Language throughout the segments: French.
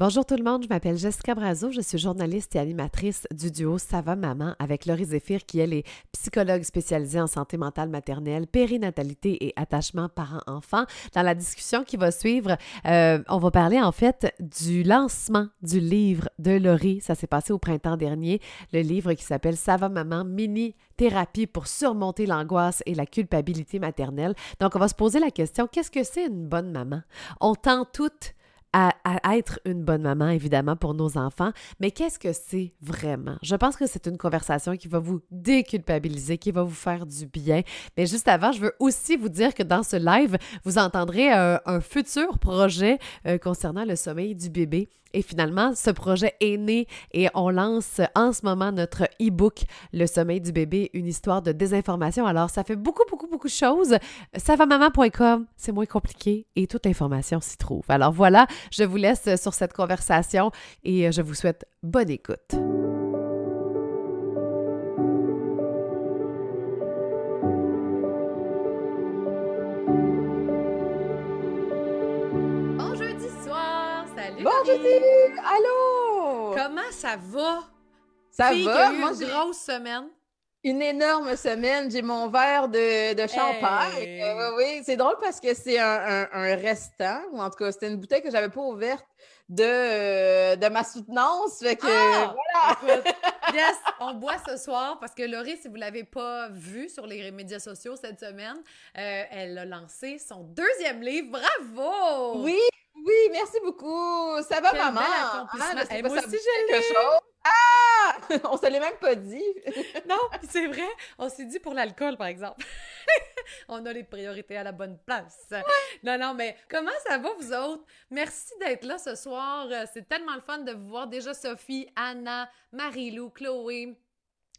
Bonjour tout le monde, je m'appelle Jessica Brazo, je suis journaliste et animatrice du duo Ça maman avec Laurie Zéphir qui elle est psychologue spécialisée en santé mentale maternelle, périnatalité et attachement parent-enfant. Dans la discussion qui va suivre, euh, on va parler en fait du lancement du livre de Laurie. Ça s'est passé au printemps dernier, le livre qui s'appelle Ça maman mini thérapie pour surmonter l'angoisse et la culpabilité maternelle. Donc on va se poser la question qu'est-ce que c'est une bonne maman? On tend toutes à, être une bonne maman, évidemment, pour nos enfants, mais qu'est-ce que c'est vraiment? Je pense que c'est une conversation qui va vous déculpabiliser, qui va vous faire du bien. Mais juste avant, je veux aussi vous dire que dans ce live, vous entendrez euh, un futur projet euh, concernant le sommeil du bébé. Et finalement, ce projet est né et on lance en ce moment notre e-book Le sommeil du bébé, une histoire de désinformation. Alors, ça fait beaucoup, beaucoup, beaucoup de choses. Savamaman.com, c'est moins compliqué et toute l'information s'y trouve. Alors voilà, je vous laisse sur cette conversation et je vous souhaite bonne écoute. Bon jeudi! Allô! Comment ça va? Ça va? moi, une grosse semaine. Une énorme semaine. J'ai mon verre de, de champagne. Euh, oui, c'est drôle parce que c'est un, un, restant, ou en tout cas, c'était une bouteille que j'avais pas ouverte de, euh, de ma soutenance. Fait que ah! voilà! yes, on boit ce soir parce que Laurie, si vous l'avez pas vu sur les médias sociaux cette semaine, euh, elle a lancé son deuxième livre. Bravo! Oui, oui, merci beaucoup. Ça va, maman? Ah, moi aussi, je l'ai. Ah! on se l'est même pas dit. non, c'est vrai. On s'est dit pour l'alcool, par exemple. on a les priorités à la bonne place. Non, non, mais comment ça va, vous autres? Merci d'être là ce soir. C'est tellement le fun de vous voir. Déjà, Sophie, Anna, Marie-Lou, Chloé,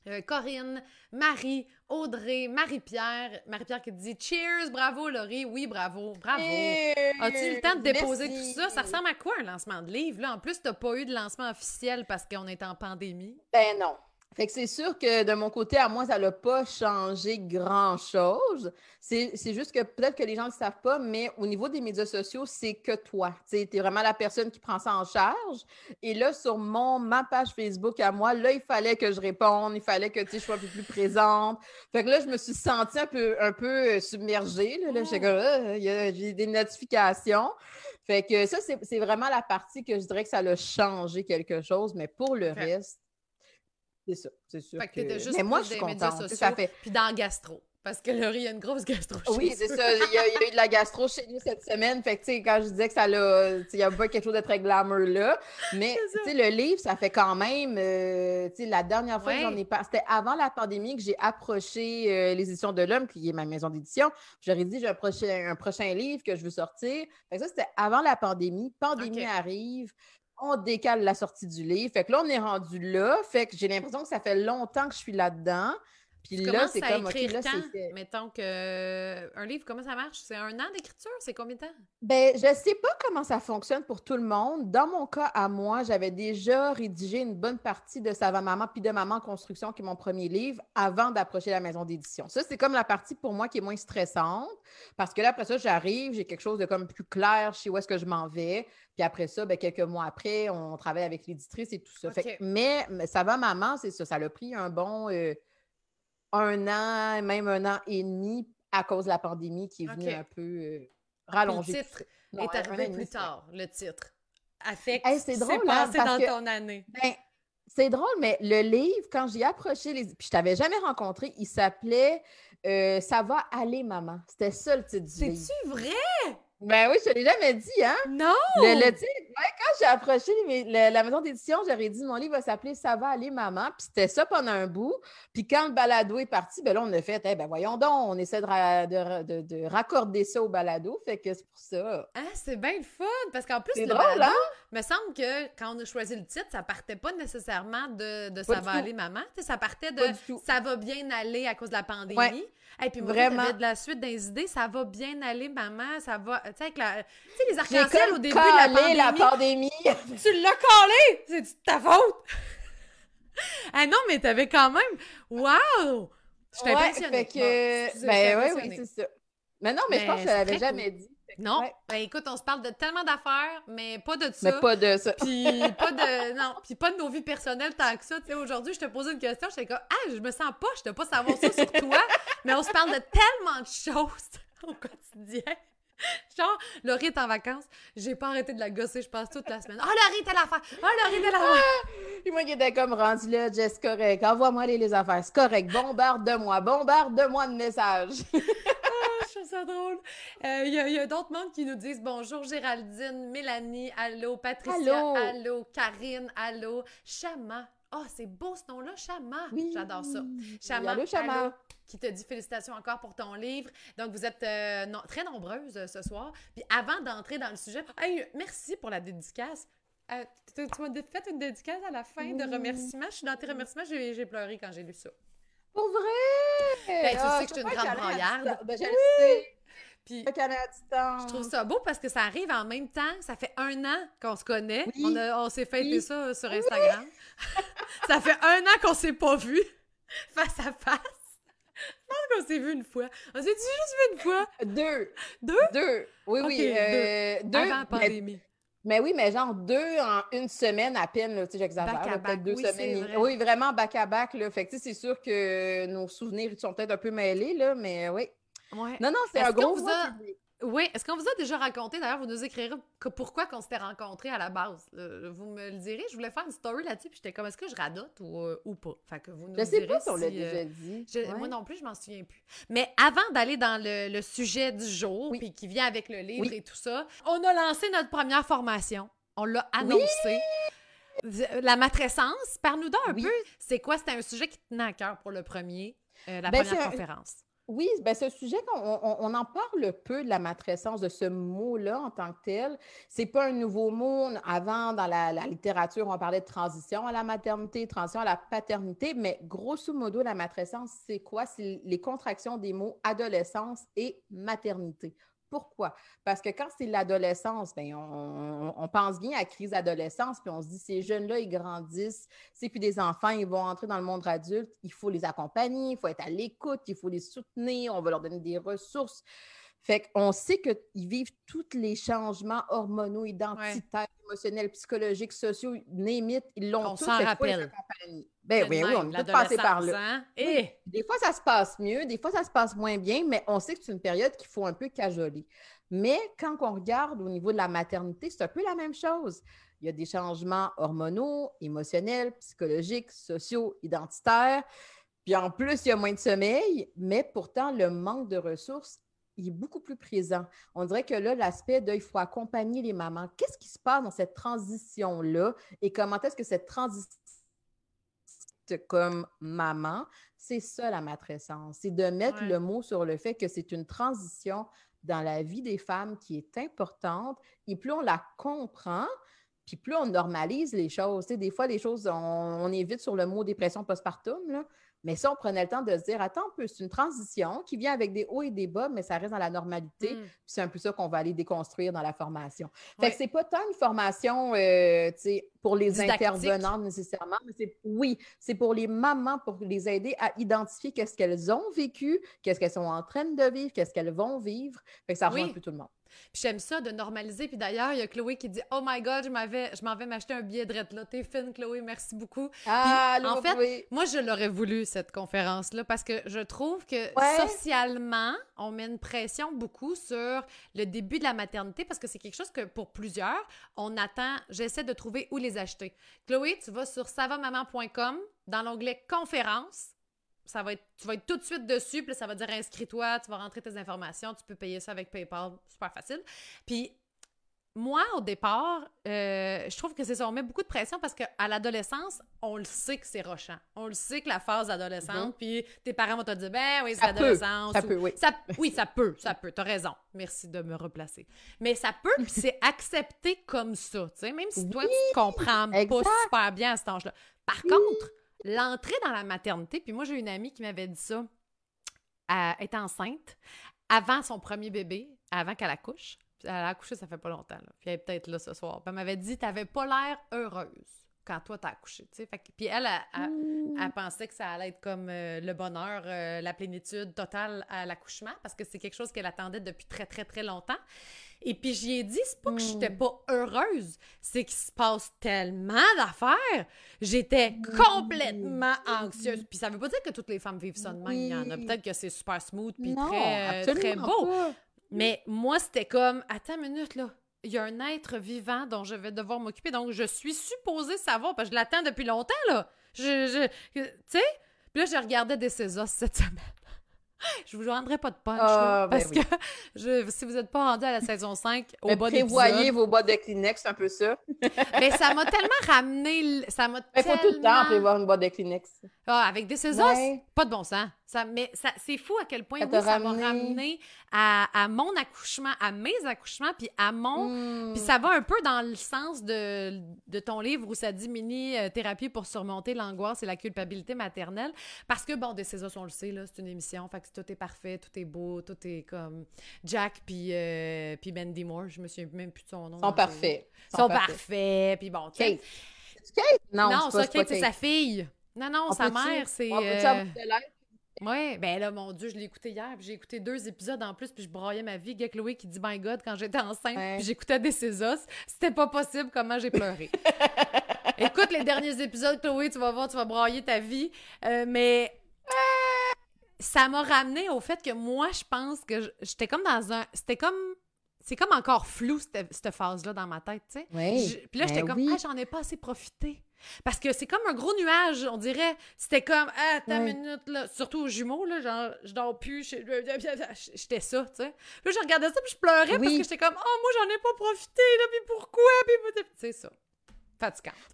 euh, Corinne, Marie, Audrey, Marie-Pierre. Marie-Pierre qui dit Cheers, bravo Laurie. Oui, bravo, bravo. As-tu eu le temps de déposer tout ça? Ça ressemble à quoi un lancement de livre? Là? En plus, tu n'as pas eu de lancement officiel parce qu'on est en pandémie. Ben non. Fait que c'est sûr que de mon côté, à moi, ça n'a pas changé grand-chose. C'est juste que peut-être que les gens ne le savent pas, mais au niveau des médias sociaux, c'est que toi. Tu es vraiment la personne qui prend ça en charge. Et là, sur mon, ma page Facebook à moi, là, il fallait que je réponde, il fallait que je sois un peu plus présente. Fait que là, je me suis sentie un peu, un peu euh, submergée. Là, là ah, j'ai des notifications. Fait que ça, c'est vraiment la partie que je dirais que ça a changé quelque chose, mais pour le reste, c'est ça, c'est sûr. Fait que, que... juste Mais moi, je suis contente. Ça fait... Puis dans gastro. Parce que Laurie, il y a une grosse gastro Oui, c'est ça. Il y, a, eu de la gastro chez nous cette semaine. Fait que, tu sais, quand je disais que ça l'a. Il n'y a pas quelque chose de très glamour là. Mais, tu sais, le livre, ça fait quand même. Euh, tu sais, la dernière fois que j'en ai pas. C'était avant la pandémie que j'ai approché euh, les éditions de l'Homme, qui est ma maison d'édition. J'aurais dit, j'ai approché un prochain livre que je veux sortir. Fait que ça, c'était avant la pandémie. Pandémie arrive on décale la sortie du livre. Fait que là, on est rendu là. Fait que j'ai l'impression que ça fait longtemps que je suis là-dedans. Puis là, c'est comme, OK, là, c'est Mettons que euh, un livre, comment ça marche? C'est un an d'écriture? C'est combien de temps? Ben, je sais pas comment ça fonctionne pour tout le monde. Dans mon cas, à moi, j'avais déjà rédigé une bonne partie de Ça va maman puis de Maman Construction, qui est mon premier livre, avant d'approcher la maison d'édition. Ça, c'est comme la partie pour moi qui est moins stressante, parce que là, après ça, j'arrive, j'ai quelque chose de comme plus clair, je sais où est-ce que je m'en vais. Puis après ça, ben, quelques mois après, on travaille avec l'éditrice et tout ça. mais, Ça va maman, c'est ça. Ça a pris un bon... Euh, un an, même un an et demi à cause de la pandémie qui est venue un peu euh, rallonger. Le titre est arrivé plus tard, le titre. Affect, c'est drôle, hein, passé dans ton année. Ben, c'est drôle, mais le livre, quand j'ai approché les. Puis je t'avais jamais rencontré, il s'appelait euh, Ça va aller, maman. C'était ça le titre du livre. C'est-tu vrai? Ben oui, je te l'ai jamais dit, hein? Non! Le, le quand j'ai approché la maison d'édition, j'aurais dit mon livre va s'appeler Ça va aller, maman. Puis c'était ça pendant un bout. Puis quand le balado est parti, ben là, on a fait, eh ben voyons donc, on essaie de, de, raccorder ça au balado. Fait que c'est pour ça. Ah, c'est bien le fun! Parce qu'en plus, le drôle, balado, hein? Me semble que quand on a choisi le titre, ça partait pas nécessairement de, Ça va aller, maman. ça partait de Ça va bien aller à cause de la pandémie. Et puis moi, Vraiment. de la suite des idées, ça va bien aller, maman, ça va. Tu sais, la... les arcs-en-ciel au début de la pandémie. la pandémie. tu l'as collé! C'est de ta faute! ah non, mais t'avais quand même. Waouh! Je t'ai ouais, fait que... ben oui, oui, c'est ça. Mais non, mais, je pense que je l'avais jamais dit. Non. Ben, écoute, on se parle de tellement d'affaires, mais pas de ça. Mais pas de ça. Puis pas de. Non, puis pas de nos vies personnelles tant que ça. Tu sais, aujourd'hui, je te posais une question, j'étais comme, ah, je me sens poche de pas savoir ça sur toi, mais on se parle de tellement de choses au quotidien. Genre, Laurie est en vacances, j'ai pas arrêté de la gosser, je passe toute la semaine. Oh, Laurie, t'as l'affaire! Oh, Laurie, t'as l'affaire! Puis moi qui étais comme rendu là, Jess, correct, envoie-moi les, les affaires, c'est correct, bombarde-moi, bombarde-moi de messages. Trouve ça drôle. Euh, Il y a, d'autres mondes qui nous disent bonjour, Géraldine, Mélanie, allô, Patricia, allô, allô Karine, allô, Chama. Oh, c'est beau ce nom-là, Chama. Oui. J'adore ça. Chama. allô, Chama qui te dit félicitations encore pour ton livre. Donc, vous êtes euh, très nombreuses euh, ce soir. Puis avant d'entrer dans le sujet, merci pour la dédicace. Euh, tu, m'as fait une dédicace à la fin de remerciements. Je suis dans tes remerciements, j'ai pleuré quand j'ai lu ça. Pour vrai? Ben, tu ah, sais que je suis une grande broyarde. Ben, je sais. Puis, je trouve ça beau parce que ça arrive en même temps. Ça fait un an qu'on se connaît. On, on s'est fêté ça sur Instagram. ça fait un an qu'on s'est pas vu face à face. Je pense qu'on s'est vu une fois. On s'est dit juste vu une fois? Deux. Deux? Deux. Oui, oui. Euh, deux. Avant la pandémie. Mais, oui, mais genre deux en une semaine à peine, tu sais, j'exagère, peut-être deux semaines. Oui, vraiment back-à-back, là. Fait que, c'est sûr que nos souvenirs sont peut-être un peu mêlés, là, mais oui. Ouais. Non, non, c'est un gros... Oui, est-ce qu'on vous a déjà raconté, d'ailleurs, vous nous écrirez pourquoi qu'on s'était rencontrés à la base? vous me le direz, je voulais faire une story là-dessus, puis j'étais comme, est-ce que je radote ou, euh, ou pas? Fait que vous nous je sais pas si on l'a déjà euh, dit. Moi non plus, je m'en souviens plus. Mais avant d'aller dans le, sujet du jour, puis qui vient avec le livre et tout ça, on a lancé notre première formation. On l'a annoncé. La matrescence, parle-nous donc un peu. C'est quoi? C'était un sujet qui tenait à cœur pour le premier, euh, la ben, première conférence. Oui, ben ce sujet, on, on, en parle peu de la matrescence, de ce mot-là en tant que tel. C'est pas un nouveau mot. Avant, dans la, littérature, on parlait de transition à la maternité, transition à la paternité, mais grosso modo, la matrescence, c'est quoi? C'est les contractions des mots adolescence et maternité. Pourquoi? Parce que quand c'est l'adolescence, ben, on, pense bien à crise d'adolescence, puis on se dit, ces jeunes-là, ils grandissent, c'est puis des enfants, ils vont entrer dans le monde adulte, il faut les accompagner, il faut être à l'écoute, il faut les soutenir, on va leur donner des ressources. Fait qu'on sait qu'ils vivent tous les changements hormonaux, identitaires, émotionnels, psychologiques, sociaux, némites, ils l'ont tous. On s'en rappelle. Ben oui, oui, on est passé par là. Hein? Et... Des fois, ça se passe mieux, des fois, ça se passe moins bien, mais on sait que c'est une période qu'il faut un peu cajoler. Mais quand on regarde au niveau de la maternité, c'est un peu la même chose. Il y a des changements hormonaux, émotionnels, psychologiques, sociaux, identitaires. Puis en plus, il y a moins de sommeil, mais pourtant, le manque de ressources il est beaucoup plus présent. On dirait que là, l'aspect de il faut accompagner les mamans. Qu'est-ce qui se passe dans cette transition-là et comment est-ce que cette transition comme maman, c'est ça la matrescence, c'est de mettre le mot sur le fait que c'est une transition dans la vie des femmes qui est importante. Et plus on la comprend, puis plus on normalise les choses. des fois, les choses, on, on évite sur le mot dépression postpartum, là, mais ça, on prenait le temps de se dire, attends un peu, c'est une transition qui vient avec des hauts et des bas, mais ça reste dans la normalité. Mm. c'est un peu ça qu'on va aller déconstruire dans la formation. Fait que c'est pas tant une formation, euh, pour les intervenants nécessairement, mais c'est, oui, c'est pour les mamans, pour les aider à identifier qu'est-ce qu'elles ont vécu, qu'est-ce qu'elles sont en train de vivre, qu'est-ce qu'elles vont vivre. Fait que ça rejoint un peu tout le monde. Puis j'aime ça de normaliser. Puis d'ailleurs, il y a Chloé qui dit Oh my God, je m'en vais m'acheter un billet de là. T'es fine, Chloé, merci beaucoup. Ah, en fait, moi, je l'aurais voulu, cette conférence-là, parce que je trouve que socialement, on met une pression beaucoup sur le début de la maternité, parce que c'est quelque chose que pour plusieurs, on attend. J'essaie de trouver où les acheter. Chloé, tu vas sur savamaman.com dans l'onglet conférence ça va être, tu vas être tout de suite dessus, puis ça va dire inscris-toi, tu vas rentrer tes informations, tu peux payer ça avec PayPal, super facile. Puis moi, au départ, euh, je trouve que c'est ça, on met beaucoup de pression parce qu'à l'adolescence, on le sait que c'est rochant. On le sait que la phase adolescente, mhm. puis tes parents vont te dire, ben oui, c'est l'adolescence. Ça peut, oui. Ça, oui, ça peut, ça peut, t'as raison. Merci de me replacer. Mais ça peut, puis c'est accepté comme ça, tu sais, même si toi, tu te comprends pas super bien à cet âge-là. Par contre, l'entrée dans la maternité, puis moi, j'ai une amie qui m'avait dit ça, elle est enceinte, avant son premier bébé, avant qu'elle accouche. Elle a accouché, ça fait pas longtemps, là. Puis elle est peut-être là ce soir. Puis elle m'avait dit, t'avais pas l'air heureuse quand toi t'as accouché, tu sais. Puis elle, elle, pensait que ça allait être comme euh, le bonheur, euh, la plénitude totale à l'accouchement, parce que c'est quelque chose qu'elle attendait depuis très, très, très longtemps. Et puis j'y ai dit, c'est pas que j'étais Hmm. pas heureuse, c'est qu'il se passe tellement d'affaires. J'étais complètement anxieuse. Puis ça veut pas dire que toutes les femmes vivent ça de même. Il y en a peut-être que c'est super smooth puis Non, très, euh, très beau. pas. Mais moi, c'était comme, attends une minute, là. Il y a un être vivant dont je vais devoir m'occuper. Donc, je suis supposée savoir, parce que je l'attends depuis longtemps, là. Je, je, tu sais? Puis là, je regardais des Césars cette semaine. Je vous rendrai pas de punch, là, Ah, ben parce oui. que je, si vous n'êtes pas rendu à la saison 5, au Mais bas prévoyez vos boîtes de Kleenex, c'est un peu ça. mais ça m'a tellement ramené, ça m'a Il faut tout le temps prévoir une boîte de Kleenex. Ah, avec des Ouais. pas de bon sens. Ça, mais ça, c'est fou à quel point Ça oui, ça m'a ramené. ramené à, à mon accouchement, à mes accouchements, puis à mon Hmm. Puis ça va un peu dans le sens de, de ton livre où ça dit mini euh, thérapie pour surmonter l'angoisse et la culpabilité maternelle. Parce que, bon, des Césars, on le sait, là, c'est une émission, fait que tout est parfait, tout est beau, tout est comme Jack puis euh, puis Mandy Moore, je me souviens même plus de son nom. Ils sont parfaits. Ils sont parfaits, puis bon, tu. Kate. Kate? Non, Non, c'est ça, Kate, c'est sa fille. Non, non, On sa mère, c'est... On peut-tu euh, de? Ouais, ben là, mon Dieu, je l'ai écouté hier, puis j'ai écouté deux épisodes en plus, puis je broyais ma vie. Gay Chloé qui dit My God quand j'étais enceinte, Ouais. puis j'écoutais des Césars. C'était pas possible comment j'ai pleuré. Écoute les derniers épisodes, Chloé, tu vas voir, tu vas broyer ta vie. Euh, mais ça m'a ramené au fait que moi, je pense que j'étais comme dans un. C'était comme. C'est comme encore flou, cette, cette phase-là, dans ma tête, tu sais. Oui. Puis là, j'étais Ben comme, oui. ah, j'en ai pas assez profité. Parce que c'est comme un gros nuage, on dirait. C'était comme, ah, attends Ouais. une minute, là. Surtout aux jumeaux, là, genre, je dors plus. J'étais ça, tu sais. Là, je regardais ça, puis je pleurais parce que j'étais comme, oh, moi, j'en ai pas profité, là, puis pourquoi? Puis, c'est ça.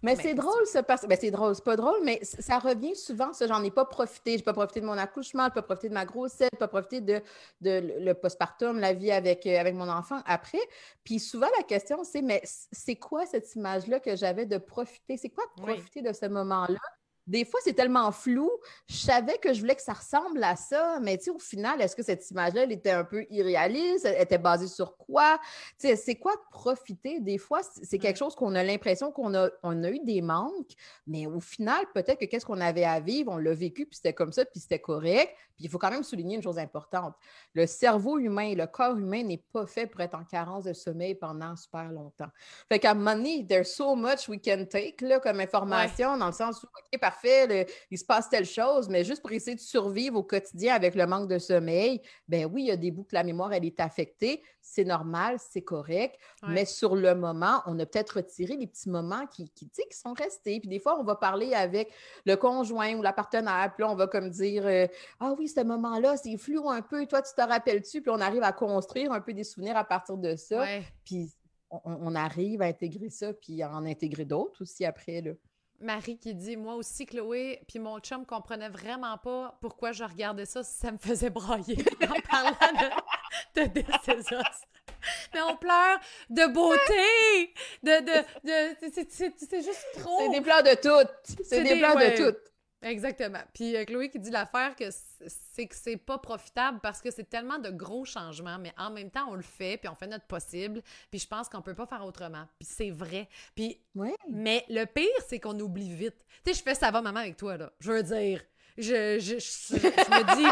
Mais c'est drôle, ça, parce ben, c'est drôle, c'est pas drôle, mais ça revient souvent, ça, j'en ai pas profité. J'ai pas profité de mon accouchement, j'ai pas profité de ma grossesse, j'ai pas profité de, de le postpartum, la vie avec, euh, avec mon enfant après. Puis souvent, la question, c'est, mais c'est quoi cette image-là que j'avais de profiter? C'est quoi de Oui. profiter de ce moment-là? Des fois, c'est tellement flou. Je savais que je voulais que ça ressemble à ça, mais au final, est-ce que cette image-là, elle était un peu irréaliste? Elle était basée sur quoi? C'est quoi de profiter? Des fois, c'est quelque chose qu'on a l'impression qu'on a, on a eu des manques, mais au final, peut-être que qu'est-ce qu'on avait à vivre, on l'a vécu, puis c'était comme ça, puis c'était correct. Puis il faut quand même souligner une chose importante. Le cerveau humain, le corps humain n'est pas fait pour être en carence de sommeil pendant super longtemps. Fait qu'à un moment donné, there's so much we can take là, comme information, dans le sens où, OK, parfait, le- il se passe telle chose, mais juste pour essayer de survivre au quotidien avec le manque de sommeil, ben oui, il y a des bouts que la mémoire, elle est affectée. C'est normal, c'est correct. Ouais. Mais sur le moment, on a peut-être retiré les petits moments qui, qui, qui sont restés. Puis des fois, on va parler avec le conjoint ou la partenaire. Puis là, on va comme dire euh, Ah oui, ce moment-là, c'est flou un peu. Toi, tu te rappelles-tu? Puis on arrive à construire un peu des souvenirs à partir de ça. Ouais. Puis on, on arrive à intégrer ça, puis à en intégrer d'autres aussi après. Là. Marie qui dit Moi aussi, Chloé, puis mon chum comprenait vraiment pas pourquoi je regardais ça si ça me faisait brailler en parlant de, de. Mais on pleure de beauté, de. de, de c'est- juste trop. C'est des plans de toutes. C'est des- ouais. de toutes. Exactement. Puis euh, Chloé qui dit l'affaire que c'est que c'est pas profitable parce que c'est tellement de gros changements, mais en même temps, on le fait, puis on fait notre possible, puis je pense qu'on peut pas faire autrement. Puis c'est vrai. Puis Oui. mais le pire, c'est qu'on oublie vite. Tu sais, je fais ça va, maman, avec toi, là. Je veux dire, je, je, je, je me dis,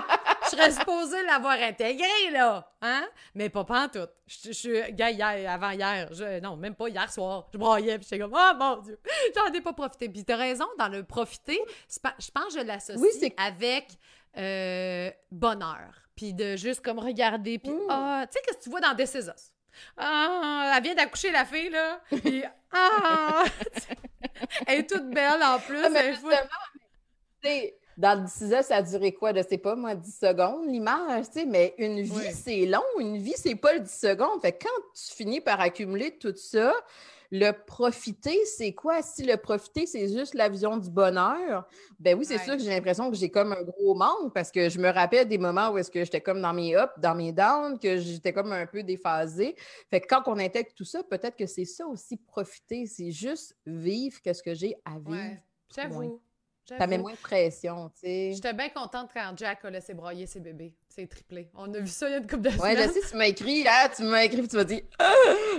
serais supposée l'avoir intégré, là. Hein? Mais pas tout. Je, suis, hier, avant hier, je, non, même pas hier soir, je broyais, puis j'étais comme, oh mon Dieu, j'en ai pas profité. Puis t'as raison, dans le profiter, pas- je pense que je l'associe Oui, avec euh, bonheur. Puis de juste comme regarder, puis Mm. ah, tu sais, qu'est-ce que tu vois dans Des Césars? Ah, elle vient d'accoucher la fille, là. Puis, ah! elle est toute belle en plus. Ah, mais elle est dans le 6 ans, ça a duré quoi? Je sais pas, moi, 10 secondes, l'image, tu sais, mais une vie, Oui. c'est long. Une vie, c'est pas le 10 secondes. Fait que quand tu finis par accumuler tout ça, le profiter, c'est quoi? Si le profiter, c'est juste la vision du bonheur, ben oui, c'est Ouais. sûr que j'ai l'impression que j'ai comme un gros manque parce que je me rappelle des moments où est-ce que j'étais comme dans mes ups, dans mes downs, que j'étais comme un peu déphasée. Fait que quand on intègre tout ça, peut-être que c'est ça aussi, profiter. C'est juste vivre qu'est-ce que j'ai à vivre. Ouais, j'avoue. Met moins de pression, tu sais. J'étais bien contente quand Jack a laissé broyer ses bébés. C'est triplé. On a vu ça il y a une couple de Ouais, semaines. je sais, tu m'as écrit, hein, tu m'as écrit, puis tu m'as dit Ah,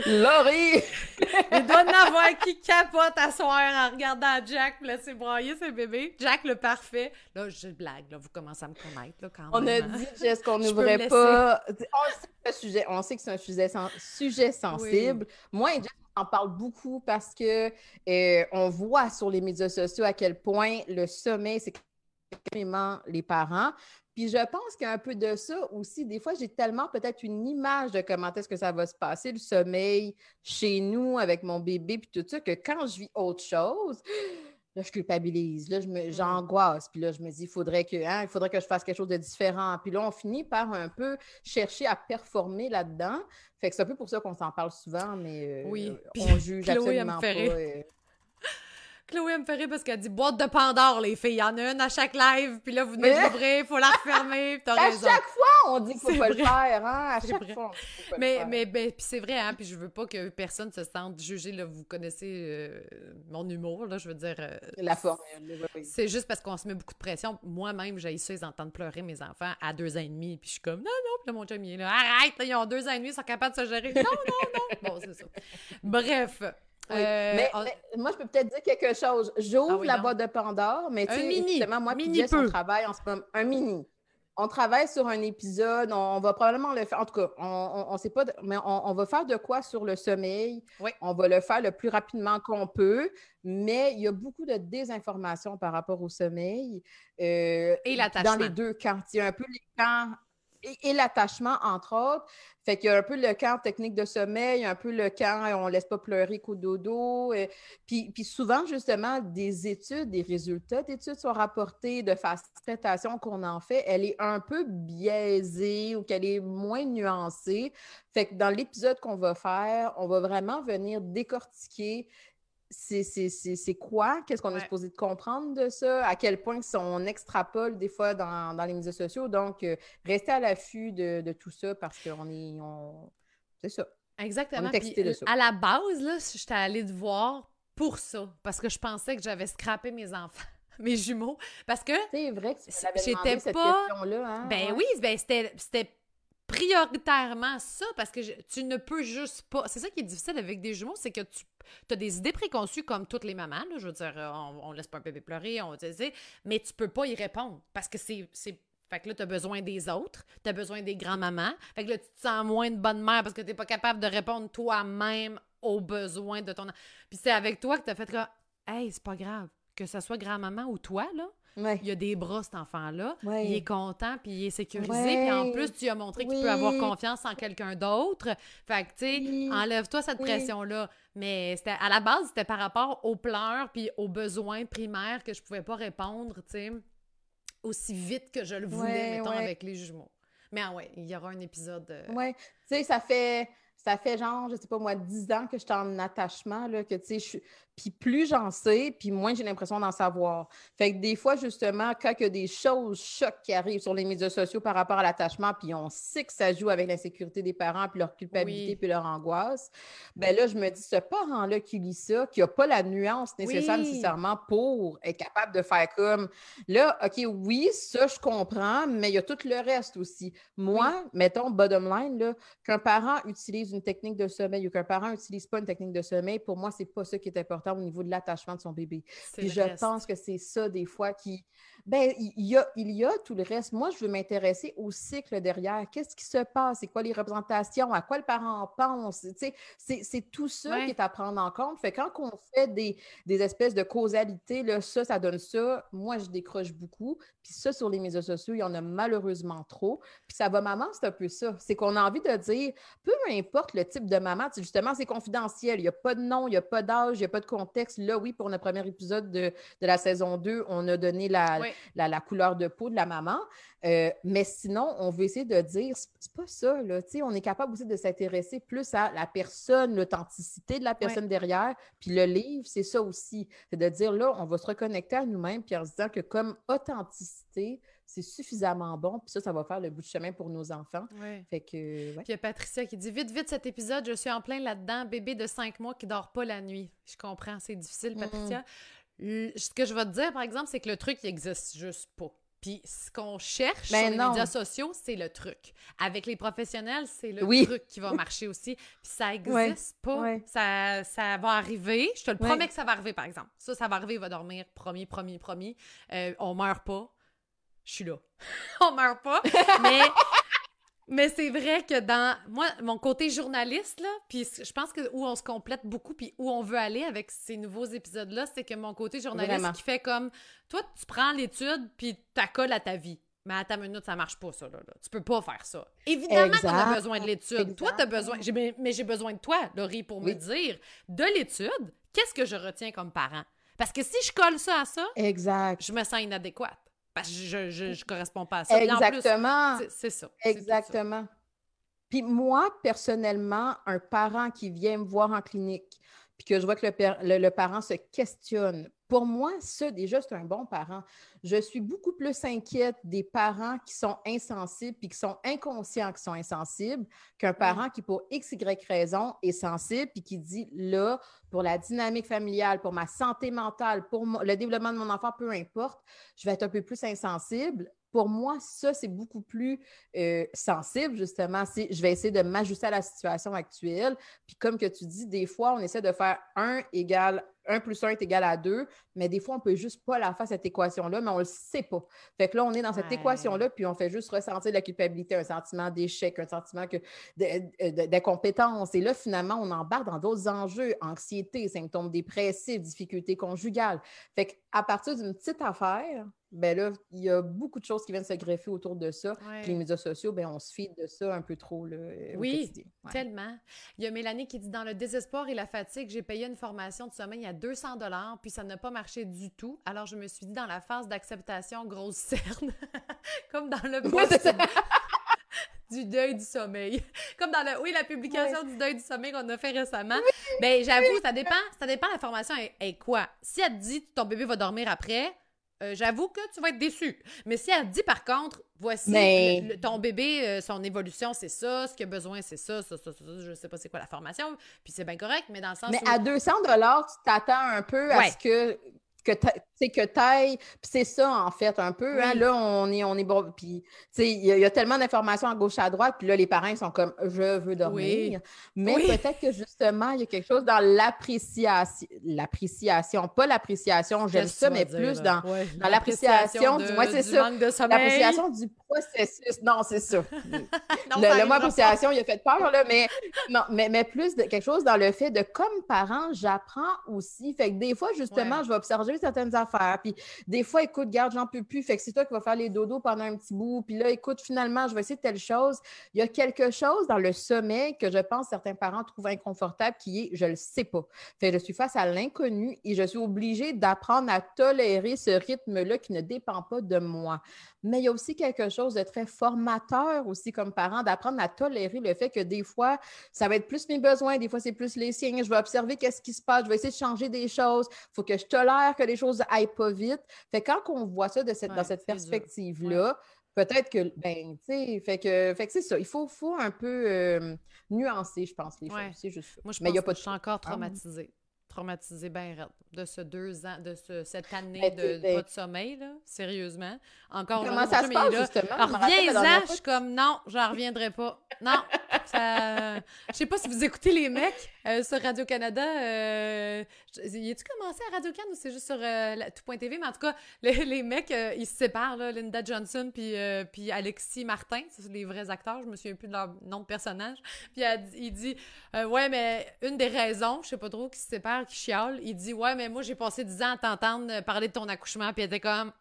Laurie! Il doit en avoir qui capote à soir en regardant Jack laisser broyer ses bébés. Jack le parfait. Là, je blague, là, vous commencez à me connaître là, quand on même. On a dit, Jess, qu'on n'ouvrait pas. On sait, que sujet, on sait que c'est un sujet, sujet sensible. Moi et on en parle beaucoup parce que euh, on voit sur les médias sociaux à quel point le sommeil, c'est extrêmement les parents. Puis je pense qu'il y a un peu de ça aussi. Des fois, j'ai tellement peut-être une image de comment est-ce que ça va se passer, le sommeil chez nous avec mon bébé, puis tout ça, que quand je vis autre chose, là, je culpabilise, là, j'angoisse, puis là, je me dis, il faudrait, que, hein, il faudrait que je fasse quelque chose de différent. Puis là, on finit par un peu chercher à performer là-dedans. Fait que c'est un peu pour ça qu'on s'en parle souvent, mais euh, oui. on juge absolument pas. Chloé me ferait parce qu'elle dit boîte de Pandore, les filles. Il y en a une à chaque live, puis là, vous venez d'ouvrir, il faut la refermer. T'as à raison. chaque fois, on dit qu'il faut pas le faire, hein? À chaque fois. mais, mais, ben, puis c'est vrai, hein? Puis je veux pas que personne se sente jugé. Là, vous connaissez euh, mon humour, là, je veux dire. Euh, la formule, oui. C'est juste parce qu'on se met beaucoup de pression. Moi-même, j'ai ça, ils entendent pleurer mes enfants à deux ans et demi, puis je suis comme, non, non, puis là, mon chum, il est là, arrête, ils ont deux ans et demi, ils sont capables de se gérer. Non, non, non. Bon, c'est ça. Bref. Euh, mais, moi, je peux peut-être dire quelque chose. J'ouvre ah la boîte de Pandore, mais tu sais, justement, moi, puis Jess, on travaille en ce moment, un mini. On travaille sur un épisode, on, va probablement le faire, en tout cas, on ne sait pas, mais on, va faire de quoi sur le sommeil. On va le faire le plus rapidement qu'on peut, mais il y a beaucoup de désinformation par rapport au sommeil. Euh, Et l'attachement. Dans les deux camps. Il y a un peu les camps et, l'attachement, entre autres. Fait qu'il y a un peu le camp technique de sommeil, un peu le camp on laisse pas pleurer qu'au dodo. Et, puis, puis, souvent, justement, des études, des résultats d'études sont rapportés de facilitation qu'on en fait. Elle est un peu biaisée ou qu'elle est moins nuancée. Fait que dans l'épisode qu'on va faire, on va vraiment venir décortiquer c'est quoi? Qu'est-ce qu'on est supposé de comprendre de ça? À quel point on extrapole des fois dans, les médias sociaux? Donc, euh, restez à l'affût de, tout ça parce qu'on est. On... C'est ça. Exactement. À la base, là, j'étais allée te voir pour ça, parce que je pensais que j'avais scrappé mes enfants. mes jumeaux parce que c'est vrai que j'étais pas hein? ben oui ben c'était prioritairement ça parce que tu ne peux juste pas. C'est ça qui est difficile avec des jumeaux, c'est que tu as des idées préconçues comme toutes les mamans. je veux dire, euh, on, laisse pas un bébé pleurer, on mais tu peux pas y répondre parce que c'est. Fait que là, tu as besoin des autres, tu as besoin des grands-mamans. Fait que là, tu te sens moins de bonne mère parce que tu n'es pas capable de répondre toi-même aux besoins de ton. Puis c'est avec toi que tu as fait que, hey, c'est pas grave, que ce soit grand-maman ou toi, là, il a des bras, cet enfant-là. Il est content, puis il est sécurisé. Puis en plus, tu as montré qu'il peut avoir confiance en quelqu'un d'autre. Fait que, tu sais, enlève-toi cette pression-là. Mais à la base, c'était par rapport aux pleurs puis aux besoins primaires que je pouvais pas répondre, tu sais, aussi vite que je le voulais, mettons, avec les jumeaux. Mais ah ouais, il y aura un épisode. Euh, Oui, tu sais, ça fait ça fait genre, je sais pas moi, 10 ans que je suis en attachement, là, que tu sais, je puis plus j'en sais, puis moins j'ai l'impression d'en savoir. Fait que des fois, justement, quand il y a des choses chocs qui arrivent sur les médias sociaux par rapport à l'attachement, puis on sait que ça joue avec l'insécurité des parents, puis leur culpabilité, puis leur angoisse, ben là, je me dis, ce parent-là qui lit ça, qui n'a pas la nuance nécessaire nécessairement pour être capable de faire comme, là, OK, oui, ça, je comprends, mais il y a tout le reste aussi. Moi, mettons, bottom line, là, qu'un parent utilise une technique de sommeil ou qu'un parent n'utilise pas une technique de sommeil, pour moi, c'est pas ça qui est important au niveau de l'attachement de son bébé. Puis je pense que c'est ça des fois qui, ben, il y, a, il y a tout le reste. Moi, je veux m'intéresser au cycle derrière. Qu'est-ce qui se passe? C'est quoi les représentations? À quoi le parent pense? C'est tout ça qui est à prendre en compte. Fait quand on fait des, des espèces de causalité, là, ça, ça donne ça. Moi, je décroche beaucoup. Puis ça, sur les médias sociaux, il y en a malheureusement trop. Puis ça va maman, c'est un peu ça. C'est qu'on a envie de dire, peu importe le type de maman, justement, c'est confidentiel. Il n'y a pas de nom, il n'y a pas d'âge, il n'y a pas de contexte. Là, oui, pour notre premier épisode de, de la saison 2, on a donné la, la, couleur de peau de la maman. Euh, mais sinon, on veut essayer de dire, c'est pas ça, là. on est capable aussi de s'intéresser plus à la personne, l'authenticité de la personne derrière. Puis le livre, c'est ça aussi. C'est de dire, là, on va se reconnecter à nous-mêmes, puis en se disant que comme authenticité, c'est suffisamment bon, puis ça, ça va faire le bout de chemin pour nos enfants. Fait que, Puis il y a Patricia qui dit Vite, vite cet épisode, je suis en plein là-dedans, bébé de cinq mois qui dort pas la nuit. Je comprends, c'est difficile, Patricia ce que je vais te dire, par exemple, c'est que le truc, il existe juste pas. Puis ce qu'on cherche Ben sur les non. médias sociaux, c'est le truc. Avec les professionnels, c'est le Oui. truc qui va marcher aussi. Puis ça Ouais. existe pas. Ouais. Ça, ça va arriver. Je te le Ouais. promets que ça va arriver, par exemple. Ça, ça va arriver, il va dormir. Promis, promis, promis. Euh, on meurt pas. Je suis là. on meurt pas. Mais, mais c'est vrai que dans moi, mon côté journaliste, là, puis je pense que où on se complète beaucoup, puis où on veut aller avec ces nouveaux épisodes-là, c'est que mon côté journaliste Vraiment. qui fait comme toi, tu prends l'étude, puis t'accoles à ta vie. Mais à ta minute, ça marche pas, ça. Là, là. Tu peux pas faire ça. Évidemment qu'on a besoin de l'étude. Toi, tu as besoin. Mais j'ai besoin de toi, Laurie, pour me dire de l'étude, qu'est-ce que je retiens comme parent? Parce que si je colle ça à ça, Exact. je me sens inadéquate. Parce que je, je, je corresponds pas à ça. Exactement. c'est- ça. Exactement. Puis moi, personnellement, un parent qui vient me voir en clinique, puis que je vois que le- le parent se questionne, pour moi, ça, déjà, c'est un bon parent. Je suis beaucoup plus inquiète des parents qui sont insensibles puis qui sont inconscients qu'ils sont insensibles qu'un parent qui, pour X, Y raison, est sensible puis qui dit, là, pour la dynamique familiale, pour ma santé mentale, pour le développement de mon enfant, peu importe, je vais être un peu plus insensible. Pour moi, ça, c'est beaucoup plus euh, sensible, justement. Je vais essayer de m'ajuster à la situation actuelle. Puis comme que tu dis, des fois, on essaie de faire 1 égale 1 plus 1 est égal à 2, mais des fois, on ne peut juste pas la faire, cette équation-là, mais on ne le sait pas. Fait que là, on est dans cette Ouais. équation-là, puis on fait juste ressentir de la culpabilité, un sentiment d'échec, un sentiment de- d'incompétence. Et là, finalement, on embarque dans d'autres enjeux, anxiété, symptômes dépressifs, difficultés conjugales. Fait qu'à partir d'une petite affaire, ben là, il y a beaucoup de choses qui viennent se greffer autour de ça. Ouais. Puis les médias sociaux, ben on se fie de ça un peu trop là, euh, au Oui, quotidien. Ouais. Tellement. Il y a Mélanie qui dit Dans le désespoir et la fatigue, j'ai payé une formation de sommeil à 200 puis ça n'a pas marché du tout. Alors je me suis dit dans la phase d'acceptation, grosse cerne, comme dans le post du deuil du sommeil. Comme dans le, oui, la publication du deuil du sommeil qu'on a fait récemment. Ben, j'avoue, ça dépend, ça dépend, la formation est, est quoi. Si elle te dit ton bébé va dormir après, euh, j'avoue que tu vas être déçu. Mais si elle dit par contre, voici Mais- le- le- ton bébé, euh, son évolution, c'est ça, ce qu'il a besoin, c'est ça, ça, ça, ça, ça, je sais pas c'est quoi la formation, puis c'est bien correct, mais dans le sens Mais où... à 200 dollars, tu t'attends un peu à ce que que tu que t'ailles, puis c'est ça en fait un peu, hein, là on est on est bon, puis tu sais il y, a- il y a tellement d'informations à gauche à droite, puis là les parents ils sont comme je veux dormir, mais Oui. peut-être que justement il y a quelque chose dans l'appréciation, l'appréciation, pas l'appréciation, j'aime ça, mais dire, plus dans Ouais, dans l'appréciation du- c'est ça. l'appréciation du processus. Non, c'est ça. Non, le, mot appréciation, il a fait peur, là, mais, non, mais, mais plus de quelque chose dans le fait de, comme parent, j'apprends aussi. Fait que des fois, justement, Ouais. je vais observer certaines affaires. Puis des fois, écoute, garde, j'en peux plus. Fait que c'est toi qui vas faire les dodos pendant un petit bout. Puis là, écoute, finalement, je vais essayer telle chose. Il y a quelque chose dans le sommeil que je pense certains parents trouvent inconfortable qui est, je le sais pas. Fait que je suis face à l'inconnu et je suis obligée d'apprendre à tolérer ce rythme-là qui ne dépend pas de moi. Mais il y a aussi quelque chose de très formateur aussi comme parent, d'apprendre à tolérer le fait que des fois, ça va être plus mes besoins, des fois, c'est plus les siens. Je vais observer qu'est-ce qui se passe, je vais essayer de changer des choses. Il faut que je tolère que les choses aillent pas vite. Fait quand on voit ça de cette, Ouais, dans cette perspective-là, peut-être que, ben, tu sais, fait que, fait que c'est ça. Il faut, faut un peu euh, nuancer, je pense, les Ouais. choses. Juste. Moi, je Mais y a pas que de je suis encore Ah. traumatisée. Traumatisée bien raide de ce deux ans, de ce, cette année Ben, de ben- pas de sommeil, là, sérieusement. Encore Comment ça se passe, là. justement? La reviens-en, je suis comme non, j'en reviendrai pas. Non, ça... Je sais pas si vous écoutez les mecs euh, sur Radio-Canada. Euh... Y a-tu commencé à Radio-Can ou c'est juste sur euh, tout.tv? Mais en tout cas, les, mecs, euh, ils se séparent, là, Linda Johnson puis, euh, Alexis Martin. C'est les vrais acteurs. Je me souviens plus de leur nom de personnage. Puis il dit euh, Ouais, mais une des raisons, je sais pas trop, qui se séparent, qui chiale, il dit Ouais, mais moi, j'ai passé 10 ans à t'entendre euh, parler de ton accouchement. Puis elle était comme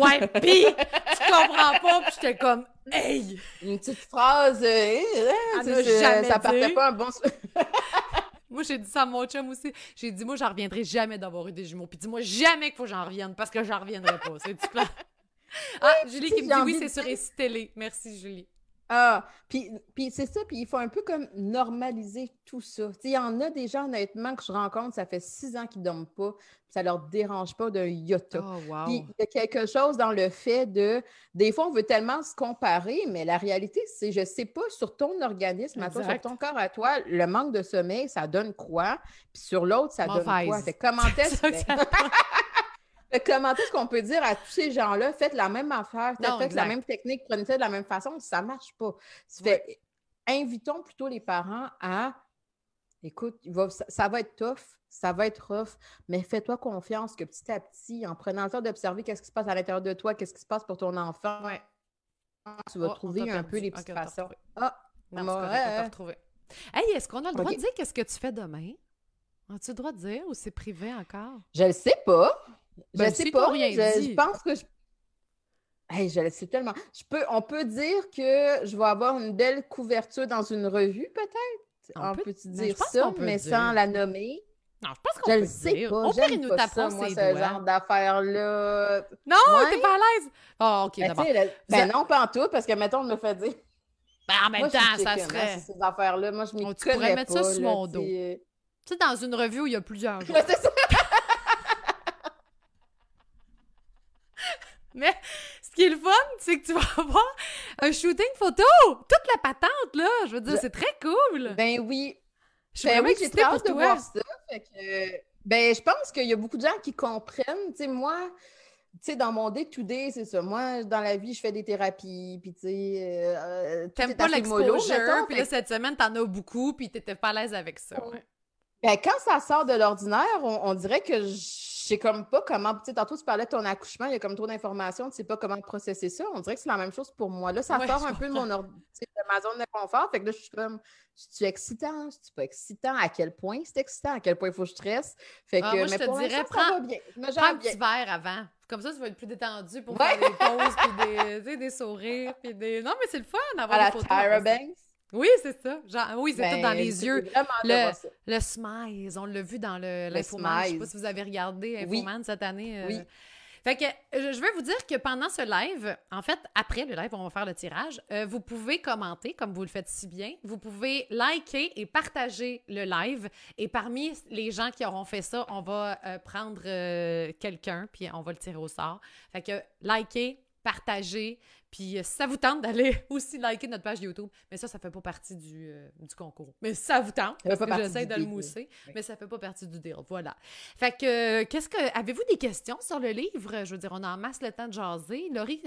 Ouais, pis tu comprends pas. Puis j'étais comme Hey! Une petite phrase, euh, euh, ça partait pas un bon. Moi, j'ai dit ça à mon chum aussi. J'ai dit, moi, j'en reviendrai jamais d'avoir eu des jumeaux. Puis dis-moi jamais qu'il faut que j'en revienne parce que j'en reviendrai pas. C'est du plan. Ah, Julie qui me dit oui, c'est sur dire- Récit Télé. Merci, Julie. Ah, puis, puis c'est ça, puis il faut un peu comme normaliser tout ça. Il y en a des gens, honnêtement, que je rencontre, ça fait six ans qu'ils ne dorment pas, puis ça ne leur dérange pas d'un iota. Oh, wow. Puis il y a quelque chose dans le fait de. Des fois, on veut tellement se comparer, mais la réalité, c'est, je ne sais pas, sur ton organisme, à toi, sur ton corps à toi, le manque de sommeil, ça donne quoi? Puis sur l'autre, ça donne quoi? Fait comment est-ce que comment est-ce qu'on peut dire à tous ces gens-là, faites la même affaire, faites la même technique, prenez ça de la même façon, ça ne marche pas. Fait, invitons plutôt les parents à écoute, ça, va être tough, ça va être rough, mais fais-toi confiance que petit à petit, en prenant le temps d'observer qu'est-ce qui se passe à l'intérieur de toi, qu'est-ce qui se passe pour ton enfant, tu vas oh, trouver un peu les petites façons. Ah, non, ouais. retrouvé. Hey, est-ce qu'on a le droit de dire qu'est-ce que tu fais demain? As-tu le droit de dire ou c'est privé encore? Je le sais pas. Je ben, sais pas. Rien je, je, pense que je. Hey, je le sais tellement. Je peux, on peut dire que je vais avoir une belle couverture dans une revue, peut-être? On, peut, tu ben, dire ça, mais sans la nommer? Non, je pense qu'on peut le sais pas. J'aime nous pas ça, moi, ce genre d'affaires-là. Non, t'es pas à l'aise. Oh, OK, ben, d'abord. Ben non, pas en tout, parce que, mettons, on me fait dire... Ben, en même temps, ça serait... ces affaires-là, moi, je m'y connais Tu pourrais mettre ça sur mon dos. Tu sais, dans une revue où il y a plusieurs jours. c'est ça. Mais ce qui est le fun, c'est que tu vas avoir un shooting photo! Toute la patente, là! Je veux dire, c'est très cool! Ben oui, je ben oui, j'ai très hâte de voir ça. ben, je pense qu'il y a beaucoup de gens qui comprennent. Tu sais, moi, tu sais, dans mon day-to-day, c'est ça. Moi, dans la vie, je fais des thérapies, puis tu sais... Euh, T'aimes pas l'exposure, puis là, cette semaine, t'en as beaucoup, puis t'étais pas à l'aise avec ça, ouais. Ben, quand ça sort de l'ordinaire, on, dirait que je sais comme pas comment. Tu sais, tantôt, tu parlais de ton accouchement, il y a comme trop d'informations, tu sais pas comment processer ça. On dirait que c'est la même chose pour moi. Là, ça sort un peu de, mon de ma zone de confort. Fait que là, je suis comme, c'est-tu excitant? C'est-tu pas excitant? À quel point c'est excitant? À quel point il faut que je stresse? Fait ah, que, moi, je te dirais, prends, bien. prends un petit verre avant. Comme ça, tu vas être plus détendu pour faire des pauses, puis des, des sourires, puis des... Non, mais c'est le fun d'avoir des photos. À la Tyra Banks? Oui, c'est ça. Genre, oui, c'est tout dans ben, les yeux. Le, le Smiles, on l'a vu dans l'Infoman. Je ne sais pas si vous avez regardé Infoman cette année. Euh. Oui. Fait que je vais vous dire que pendant ce live, en fait, après le live, on va faire le tirage, euh, vous pouvez commenter comme vous le faites si bien. Vous pouvez liker et partager le live. Et parmi les gens qui auront fait ça, on va euh, prendre quelqu'un, puis on va le tirer au sort. Fait que liker, partager, puis euh, si ça vous tente d'aller aussi liker notre page YouTube, mais ça, ça fait pas partie du, euh, du concours. Mais ça vous tente, parce que j'essaie de le mousser, mais ça fait pas partie du deal. Voilà. Fait que, euh, qu'est-ce que. Avez-vous des questions sur le livre? Je veux dire, on a en masse le temps de jaser. Laurie,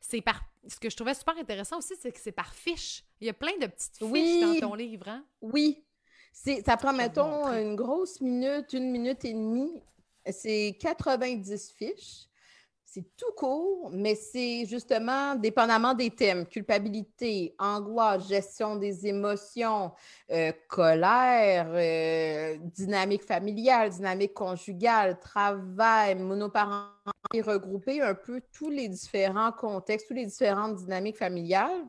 c'est par. Ce que je trouvais super intéressant aussi, c'est que c'est par fiche. Il y a plein de petites fiches dans ton livre, hein? Oui. Ça prend, mettons, une grosse minute, une minute et demie. C'est 90 fiches c'est tout court, mais c'est justement dépendamment des thèmes, culpabilité, angoisse, gestion des émotions, euh, colère, euh, dynamique familiale, dynamique conjugale, travail, monoparentalité, regrouper un peu tous les différents contextes, toutes les différentes dynamiques familiales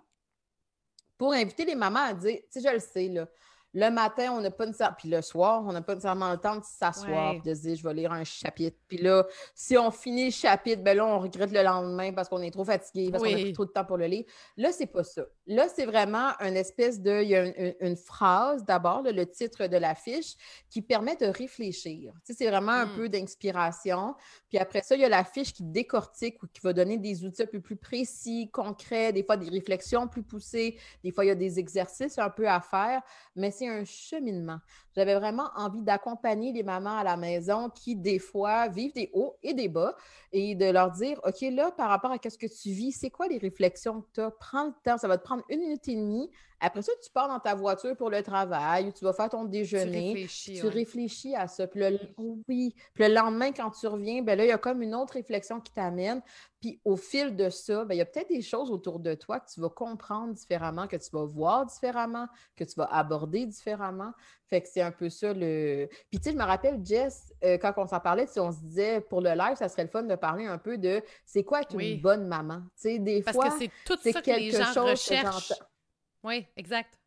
pour inviter les mamans à dire, tu sais, je le sais, là, le matin, on n'a pas nécessairement. Puis le soir, on n'a pas nécessairement le temps de s'asseoir de se dire je vais lire un chapitre. Puis là, si on finit le chapitre, ben là, on regrette le lendemain parce qu'on est trop fatigué, parce qu'on a pris trop de temps pour le lire. Là, c'est pas ça. Là, c'est vraiment une espèce de. Il y a une, phrase d'abord, le titre de l'affiche, qui permet de réfléchir. Tu sais, c'est vraiment un hmm. peu d'inspiration. Puis après ça, il y a la fiche qui décortique ou qui va donner des outils un peu plus précis, concrets, des fois des réflexions plus poussées, des fois il y a des exercices un peu à faire, mais c'est un cheminement. J'avais vraiment envie d'accompagner les mamans à la maison qui, des fois, vivent des hauts et des bas et de leur dire, OK, là, par rapport à ce que tu vis, c'est quoi les réflexions que tu as? Prends le temps, ça va te prendre une minute et demie après ça, tu pars dans ta voiture pour le travail ou tu vas faire ton déjeuner. Tu réfléchis, tu réfléchis à ça. Puis le, oui. Puis le lendemain, quand tu reviens, ben là, il y a comme une autre réflexion qui t'amène. Puis au fil de ça, ben, il y a peut-être des choses autour de toi que tu vas comprendre différemment, que tu vas voir différemment, que tu vas aborder différemment. Fait que c'est un peu ça le. Puis tu sais, je me rappelle, Jess, euh, quand on s'en parlait, si on se disait pour le live, ça serait le fun de parler un peu de c'est quoi être une bonne maman? Tu sais, des Parce fois. Que c'est tout ça que les gens recherchent. Oui, exact.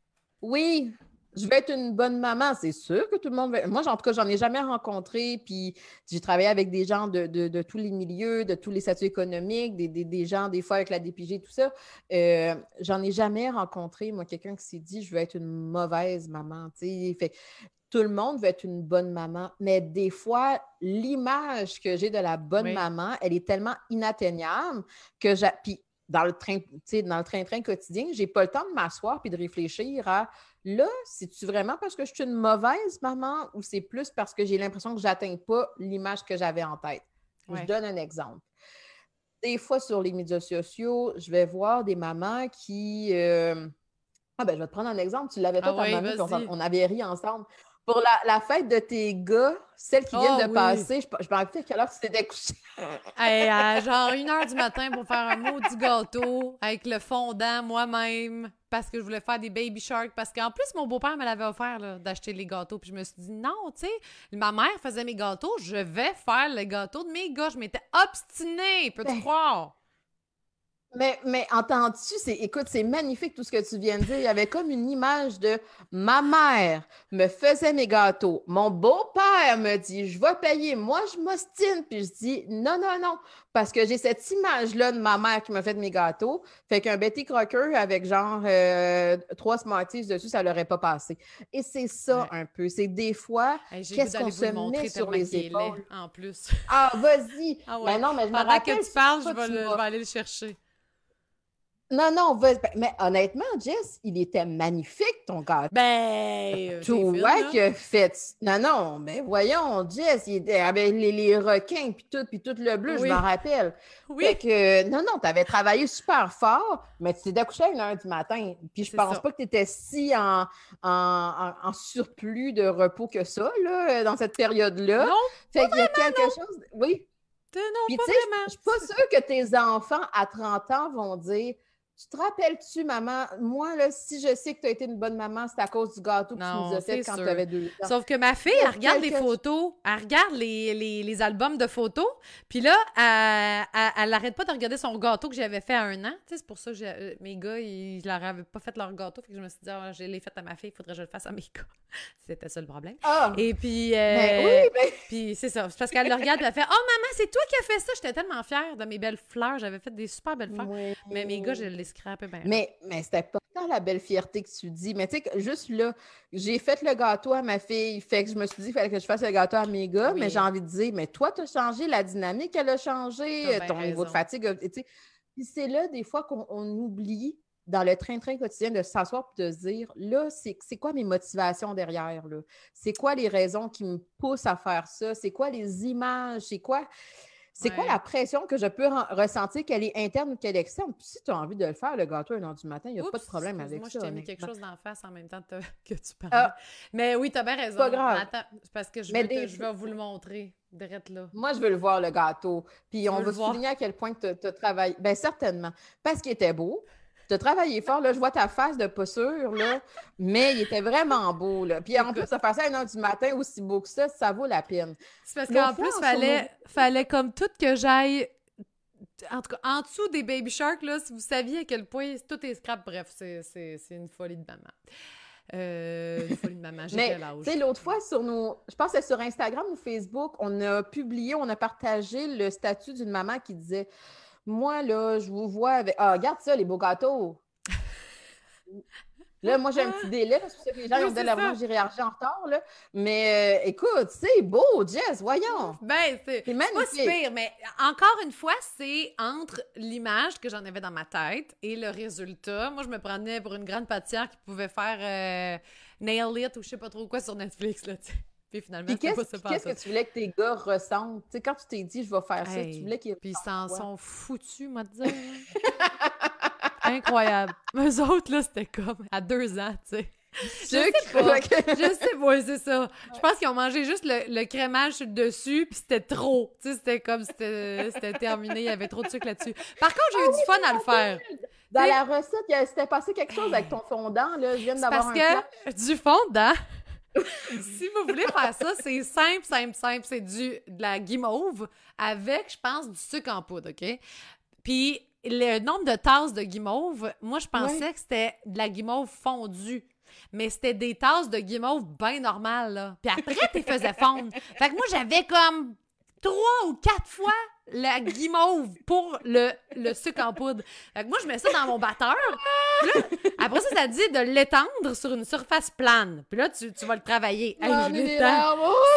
Oui, je vais être une bonne maman, c'est sûr que tout le monde va... Moi, en tout cas, j'en ai jamais rencontré, puis j'ai travaillé avec des gens de, tous les milieux, de tous les statuts économiques, des, gens, des fois, avec la DPG, tout ça. Euh, j'en ai jamais rencontré, moi, quelqu'un qui s'est dit « je veux être une mauvaise maman », Fait tout le monde veut être une bonne maman, mais des fois, l'image que j'ai de la bonne maman, elle est tellement inatteignable que j'ai dans le train, dans le train-train quotidien, j'ai pas le temps de m'asseoir puis de réfléchir à là, c'est-tu vraiment parce que je suis une mauvaise maman ou c'est plus parce que j'ai l'impression que j'atteins pas l'image que j'avais en tête? Je donne un exemple. Des fois, sur les médias sociaux, je vais voir des mamans qui. Euh, ah, ben, je vais te prendre un exemple. Tu l'avais fait ah, on, on, avait ri ensemble. Pour la, fête de tes gars, celle qui vient ah de passer, je, je me rappelle à quelle heure tu t'étais couché. genre une heure du matin pour faire un maudit gâteau avec le fondant moi-même parce que je voulais faire des baby sharks. Parce qu'en plus, mon beau-père me l'avait offert d'acheter les gâteaux. Puis je me suis dit, non, tu sais, ma mère faisait mes gâteaux, je vais faire les gâteaux de mes gars. Je m'étais obstinée, peux-tu ben, croire? Mais, mais entends-tu, c'est, écoute, c'est magnifique tout ce que tu viens de dire. Il y avait comme une image de ma mère me faisait mes gâteaux. Mon beau-père me dit, je vais payer. Moi, je m'ostine. Puis je dis, non, non, non. Parce que j'ai cette image-là de ma mère qui m'a fait mes gâteaux. Fait qu'un Betty Crocker avec genre euh, trois Smarties dessus, ça l'aurait pas passé. Et c'est ça un peu. C'est des fois, qu'est-ce qu'on se met sur les épaules? en plus. Ah, vas-y. Ah ouais. Ben non, mais je me rappelle. que tu parles, je vais, je vais aller le chercher. Non, non, mais honnêtement, Jess, il était magnifique, ton gâteau. Ben, tu vois que fait. Non, non, mais voyons, Jess, il était avec les, requins, puis tout, puis tout le bleu, je m'en rappelle. Oui. Fait que, non, non, tu avais travaillé super fort, mais tu t'es découché à une heure du matin. Puis je pense pas que tu étais si en, en, surplus de repos que ça, là, dans cette période-là. Non. Fait qu'il y a quelque chose. Oui. Non, pas vraiment. Je suis pas sûre que tes enfants à 30 ans vont dire tu te rappelles-tu, maman? Moi, là, si je sais que tu as été une bonne maman, c'est à cause du gâteau que tu nous as fait quand tu avais deux ans. Sauf que ma fille, elle regarde les photos, elle regarde les, les, albums de photos, puis là, elle n'arrête pas de regarder son gâteau que j'avais fait à un an. c'est pour ça que euh, mes gars, ils ne leur avaient pas fait leur gâteau, fait que je me suis dit, oh, je l'ai fait à ma fille, il faudrait que je le fasse à mes gars. C'était ça le problème. Ah! Et puis, euh, ben oui, ben puis c'est ça. C'est parce qu'elle le regarde, elle fait, oh maman, c'est toi qui as fait ça. J'étais tellement fière de mes belles fleurs. J'avais fait des super belles fleurs. Mais mes gars, je les ben mais, mais c'était pas tant la belle fierté que tu dis. Mais tu sais, juste là, j'ai fait le gâteau à ma fille. Fait que je me suis dit qu'il fallait que je fasse le gâteau à mes gars. Mais j'ai envie de dire, mais toi, tu as changé, la dynamique, elle a changé, ton niveau de fatigue. Puis c'est là, des fois, qu'on oublie dans le train-train quotidien de s'asseoir et de se dire, là, c'est quoi mes motivations derrière? C'est quoi les raisons qui me poussent à faire ça? C'est quoi les images? C'est quoi... C'est quoi la pression que je peux ressentir, qu'elle est interne ou qu'elle est externe? Puis si tu as envie de le faire, le gâteau à 1 du matin, il n'y a pas de problème avec moi, ça. Moi, je t'ai mis quelque chose d'en face en même temps que tu. Ah. mais oui, tu as bien raison. Pas grave. Attends, parce que je, veux je vais vous le montrer. Là. Moi, je veux le voir, le gâteau. Puis on va souligner à quel point tu as travaillé. Bien, certainement. Parce qu'il était beau. Tu as travaillé fort, là, je vois ta face de pas sûr, là, mais il était vraiment beau. Là. Puis en plus, ça faire ça à 1 h du matin aussi beau que ça, ça vaut la peine. C'est parce qu'en plus, il fallait, fallait comme tout que j'aille. En tout cas, en dessous des Baby Shark, là, si vous saviez à quel point tout est scrap, bref, c'est une folie de maman. Euh, une folie de maman, j'ai quel âge? Tu sais, l'autre fois, sur nos. Je pense que sur Instagram ou Facebook, on a publié, on a partagé le statut d'une maman qui disait moi, là, je vous vois avec. Ah, regarde ça, les beaux gâteaux. Là, moi, j'ai un petit délai, parce que les gens ont dit la j'ai réagi en retard, là. Mais euh, écoute, c'est beau, Jess, voyons. Ben, c'est pas si pire, mais encore une fois, c'est entre l'image que j'en avais dans ma tête et le résultat. Moi, je me prenais pour une grande pâtissière qui pouvait faire euh, Nail It ou je sais pas trop quoi sur Netflix, là, tu sais. Puis finalement, qu'est-ce que tu voulais que tes gars ressentent? Tu sais, quand tu t'es dit, je vais faire ça, tu voulais qu'ils. Puis ils s'en sont foutus, moi, de dire. Incroyable. Eux autres, là, c'était comme à deux ans, tu sais. Je sais pas. je sais pas, c'est ça. Je pense qu'ils ont mangé juste le, crémage sur le dessus, puis c'était trop. Tu sais, c'était comme c'était terminé, il y avait trop de sucre là-dessus. Par contre, j'ai eu du fun à le faire. Dans la recette, s'était passé quelque chose avec ton fondant, là. Je viens d'avoir un Parce que du fondant, si vous voulez faire ça, c'est simple, simple, simple. C'est du de la guimauve avec, je pense, du sucre en poudre, OK? Puis le nombre de tasses de guimauve, moi, je pensais que c'était de la guimauve fondue. Mais c'était des tasses de guimauve bien normales, là. Puis après, tu faisais fondre. Fait que moi, j'avais comme trois ou quatre fois la guimauve pour le, le sucre en poudre. Fait que moi, je mets ça dans mon batteur. après ça, ça dit de l'étendre sur une surface plane. Puis là, tu, tu vas le travailler. Hey, je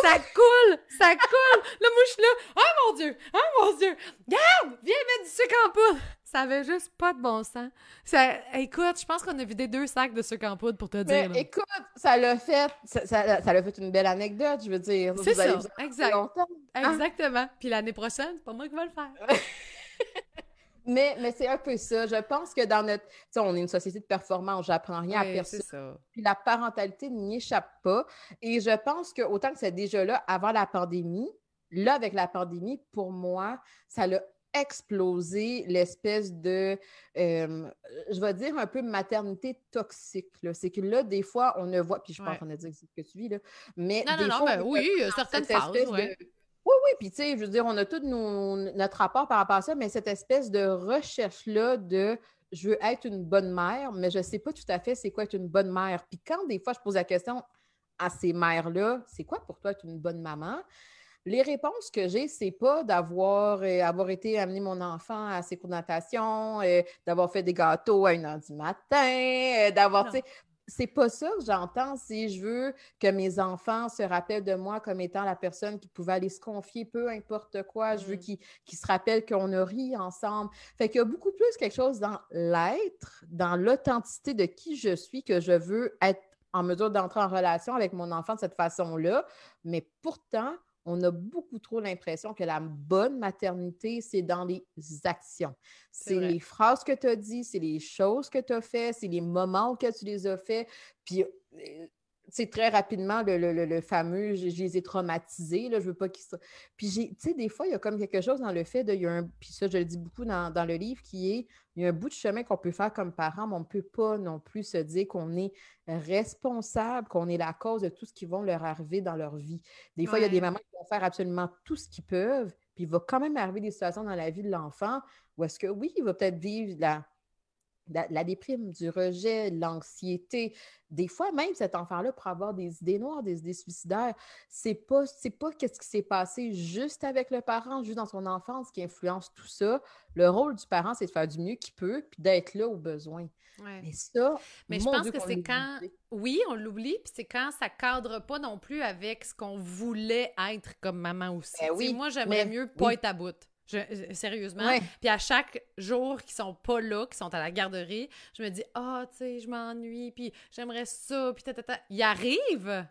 ça coule! Ça coule! Là, moi, je suis là. Oh mon Dieu! Oh mon Dieu! Garde! Viens mettre du sucre en poudre! Ça avait juste pas de bon sens. Ça, écoute, je pense qu'on a vidé deux sacs de sucre en poudre pour te dire. Écoute, ça l'a fait, ça, ça, ça l'a fait une belle anecdote, je veux dire. C'est ça, exact. Hein? Exactement. Puis l'année prochaine, c'est pas moi qui vais le faire. Mais, mais c'est un peu ça. Je pense que dans notre. Tu sais, on est une société de performance, j'apprends rien à personne. Puis la parentalité n'y échappe pas. Et je pense que autant que c'est déjà là avant la pandémie, là, avec la pandémie, pour moi, ça l'a explosé l'espèce de, euh, je vais dire un peu maternité toxique. C'est que là, des fois, on ne voit, puis je pense qu'on a dit ce que tu vis, là, mais non, des non, fois, non, oui, certaines phases, ouais. Oui, oui, puis tu sais, je veux dire, on a tout notre rapport par rapport à ça, mais cette espèce de recherche-là de je veux être une bonne mère, mais je ne sais pas tout à fait c'est quoi être une bonne mère. Puis quand des fois je pose la question à ces mères-là, c'est quoi pour toi être une bonne maman? Les réponses que j'ai, c'est pas d'avoir euh, avoir été amener mon enfant à ses cours de natation, euh, d'avoir fait des gâteaux à une heure du matin, euh, d'avoir, c'est pas ça que j'entends. Si je veux que mes enfants se rappellent de moi comme étant la personne qui pouvait aller se confier, peu importe quoi. Je veux mm. qu'ils se rappellent qu'on a ri ensemble. Fait qu'il y a beaucoup plus quelque chose dans l'être, dans l'authenticité de qui je suis, que je veux être en mesure d'entrer en relation avec mon enfant de cette façon-là. Mais pourtant, on a beaucoup trop l'impression que la bonne maternité, c'est dans les actions. C'est les phrases que tu as dit, c'est les choses que tu as fait, c'est les moments où tu les as fait. Puis euh, c'est très rapidement le, fameux je, les ai traumatisés, là, je veux pas qu'ils Puis, tu sais, des fois, il y a comme quelque chose dans le fait de. Y a un, puis ça, je le dis beaucoup dans, dans, le livre, qui est il y a un bout de chemin qu'on peut faire comme parent, mais on ne peut pas non plus se dire qu'on est responsable, qu'on est la cause de tout ce qui va leur arriver dans leur vie. Des fois, il y a des mamans qui vont faire absolument tout ce qu'ils peuvent, puis il va quand même arriver des situations dans la vie de l'enfant où est-ce que oui, il va peut-être vivre la la, déprime, du rejet, l'anxiété. Des fois, même cet enfant-là pourrait avoir des idées noires, des idées suicidaires. C'est pas, c'est pas qu'est-ce qui s'est passé juste avec le parent, juste dans son enfance qui influence tout ça. Le rôle du parent, c'est de faire du mieux qu'il peut, puis d'être là au besoin. Mais ça, mais je pense que c'est quand, oui, on l'oublie, puis c'est quand ça cadre pas non plus avec ce qu'on voulait être comme maman aussi. Ben oui, moi, j'aimerais mieux pas être à bout. Je, sérieusement. Puis à chaque jour qu'ils sont pas là, qu'ils sont à la garderie, je me dis ah, oh, tu sais, je m'ennuie, puis j'aimerais ça, puis tata. Ils arrivent,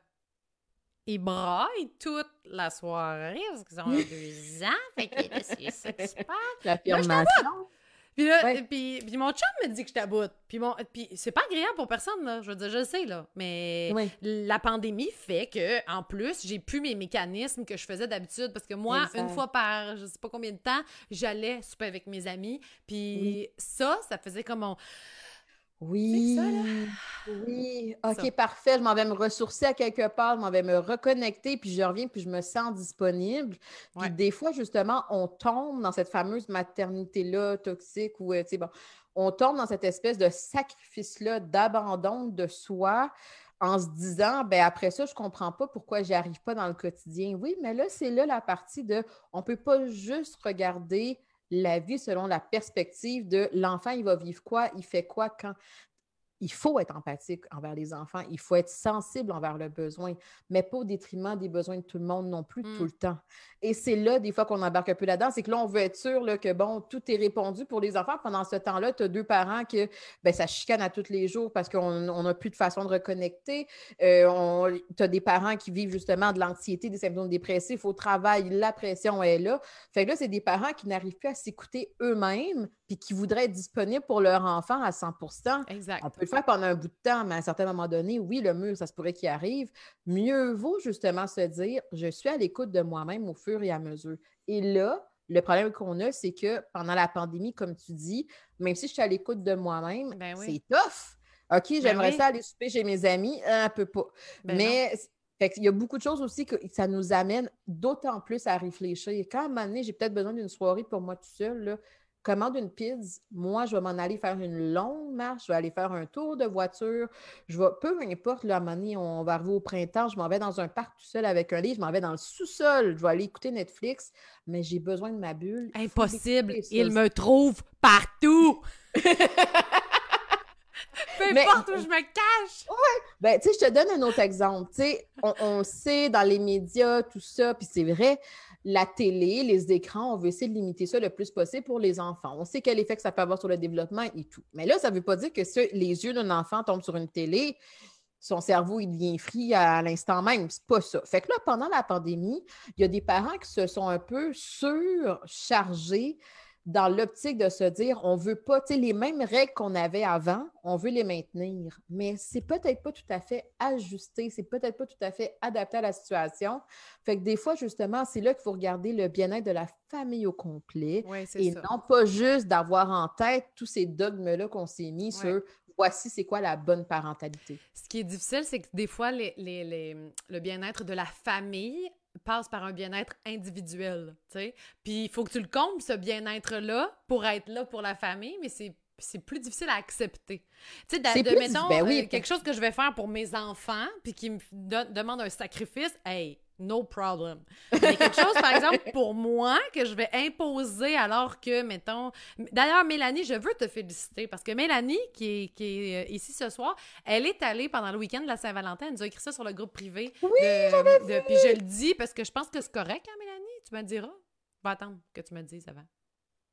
ils braillent toute la soirée parce qu'ils ont deux ans, fait que c'est ça qui se passe? L'affirmation. Puis là, puis, mon chum me dit que je t'aboute. Puis, mon, puis c'est pas agréable pour personne, là. Je veux dire, je le sais, là. Mais la pandémie fait que, en plus, j'ai plus mes mécanismes que je faisais d'habitude. Parce que moi, une fois par je sais pas combien de temps, j'allais souper avec mes amis. Puis ça, ça faisait comme mon oui. oui. OK, parfait. Je m'en vais me ressourcer à quelque part, je m'en vais me reconnecter, puis je reviens, puis je me sens disponible. Puis des fois, justement, on tombe dans cette fameuse maternité-là toxique où, euh, tu sais, bon, on tombe dans cette espèce de sacrifice-là, d'abandon de soi en se disant, ben après ça, je ne comprends pas pourquoi j'y arrive pas dans le quotidien. Oui, mais là, c'est là la partie de, on ne peut pas juste regarder la vie selon la perspective de l'enfant, il va vivre quoi, il fait quoi, quand? Il faut être empathique envers les enfants, il faut être sensible envers leurs besoins, mais pas au détriment des besoins de tout le monde non plus tout mm. le temps. Et c'est là, des fois, qu'on embarque un peu là-dedans, c'est que là, on veut être sûr là, que, bon, tout est répondu pour les enfants. Pendant ce temps-là, tu as deux parents que, ben, ça chicane à tous les jours parce qu'on n'a plus de façon de reconnecter. Euh, tu as des parents qui vivent justement de l'anxiété, des symptômes dépressifs au travail, la pression est là. Fait que là, c'est des parents qui n'arrivent plus à s'écouter eux-mêmes puis qui voudraient être disponibles pour leur enfant à 100 Exact. On peut le faire pendant un bout de temps, mais à un certain moment donné, oui, le mur, ça se pourrait qu'il arrive. Mieux vaut justement se dire, je suis à l'écoute de moi-même au fur et à mesure. Et là, le problème qu'on a, c'est que pendant la pandémie, comme tu dis, même si je suis à l'écoute de moi-même, ben c'est tough. OK, ben j'aimerais ça aller souper chez mes amis, un peu pas. Ben mais il y a beaucoup de choses aussi que ça nous amène d'autant plus à réfléchir. Quand à un moment donné, j'ai peut-être besoin d'une soirée pour moi tout seul, là, commande une pizza, moi, je vais m'en aller faire une longue marche, je vais aller faire un tour de voiture, je vais, peu importe, là, à un moment donné, on va arriver au printemps, je m'en vais dans un parc tout seul avec un livre, je m'en vais dans le sous-sol, je vais aller écouter Netflix, mais j'ai besoin de ma bulle. Impossible, il me trouve partout! Peu importe où je me cache. Ouais. Ben, tu sais, je te donne un autre exemple. Tu sais, on, on sait dans les médias, tout ça, puis c'est vrai, la télé, les écrans, on veut essayer de limiter ça le plus possible pour les enfants. On sait quel effet que ça peut avoir sur le développement et tout. Mais là, ça ne veut pas dire que si les yeux d'un enfant tombent sur une télé, son cerveau, il devient frit à, l'instant même. C'est pas ça. Fait que là, pendant la pandémie, il y a des parents qui se sont un peu surchargés dans l'optique de se dire on veut pas, tu sais, les mêmes règles qu'on avait avant, on veut les maintenir. Mais c'est peut-être pas tout à fait ajusté, c'est peut-être pas tout à fait adapté à la situation. Fait que des fois, justement, c'est là qu'il faut regarder le bien-être de la famille au complet et non pas juste d'avoir en tête tous ces dogmes-là qu'on s'est mis sur voici c'est quoi la bonne parentalité. Ce qui est difficile, c'est que des fois, les, le bien-être de la famille passe par un bien-être individuel, tu sais. Puis il faut que tu le combles, ce bien-être-là, pour être là pour la famille, mais c'est c'est plus difficile à accepter. Tu sais, de, mettons, ben oui, euh, quelque chose que je vais faire pour mes enfants, puis qui me demande un sacrifice, hey, no problem. Mais quelque chose, par exemple, pour moi, que je vais imposer alors que, mettons... D'ailleurs, Mélanie, je veux te féliciter parce que Mélanie, qui est, qui est euh, ici ce soir, elle est allée pendant le week-end de la Saint-Valentin, elle nous a écrit ça sur le groupe privé. Oui, de, Puis je le dis parce que je pense que c'est correct, hein, Mélanie? Tu me diras. Va attendre que tu me dises avant.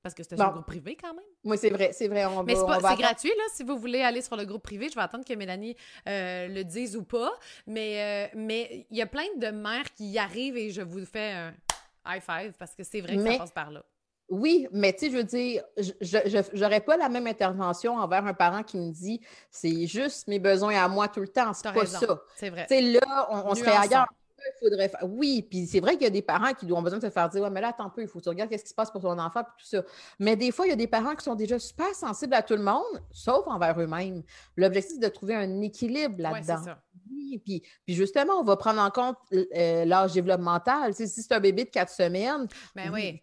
Parce que c'est un groupe privé quand même. Oui, c'est vrai, c'est vrai. Mais c'est gratuit, là. Si vous voulez aller sur le groupe privé, je vais attendre que Mélanie euh, le dise ou pas. Mais euh, mais il y a plein de mères qui y arrivent et je vous fais un high five parce que c'est vrai que ça passe par là. Oui, mais tu sais, je veux dire, je n'aurais pas la même intervention envers un parent qui me dit c'est juste mes besoins à moi tout le temps. C'est pas ça. C'est vrai. Tu sais, là, on, on serait ailleurs faudrait faire. Oui, puis c'est vrai qu'il y a des parents qui ont besoin de se faire dire Ouais, mais là, attends un peu, il faut que tu regardes qu'est-ce qui se passe pour ton enfant, puis tout ça. Mais des fois, il y a des parents qui sont déjà super sensibles à tout le monde, sauf envers eux-mêmes. L'objectif, c'est de trouver un équilibre là-dedans. oui, puis, puis justement, on va prendre en compte euh, l'âge développemental. si c'est un bébé de quatre semaines, ben oui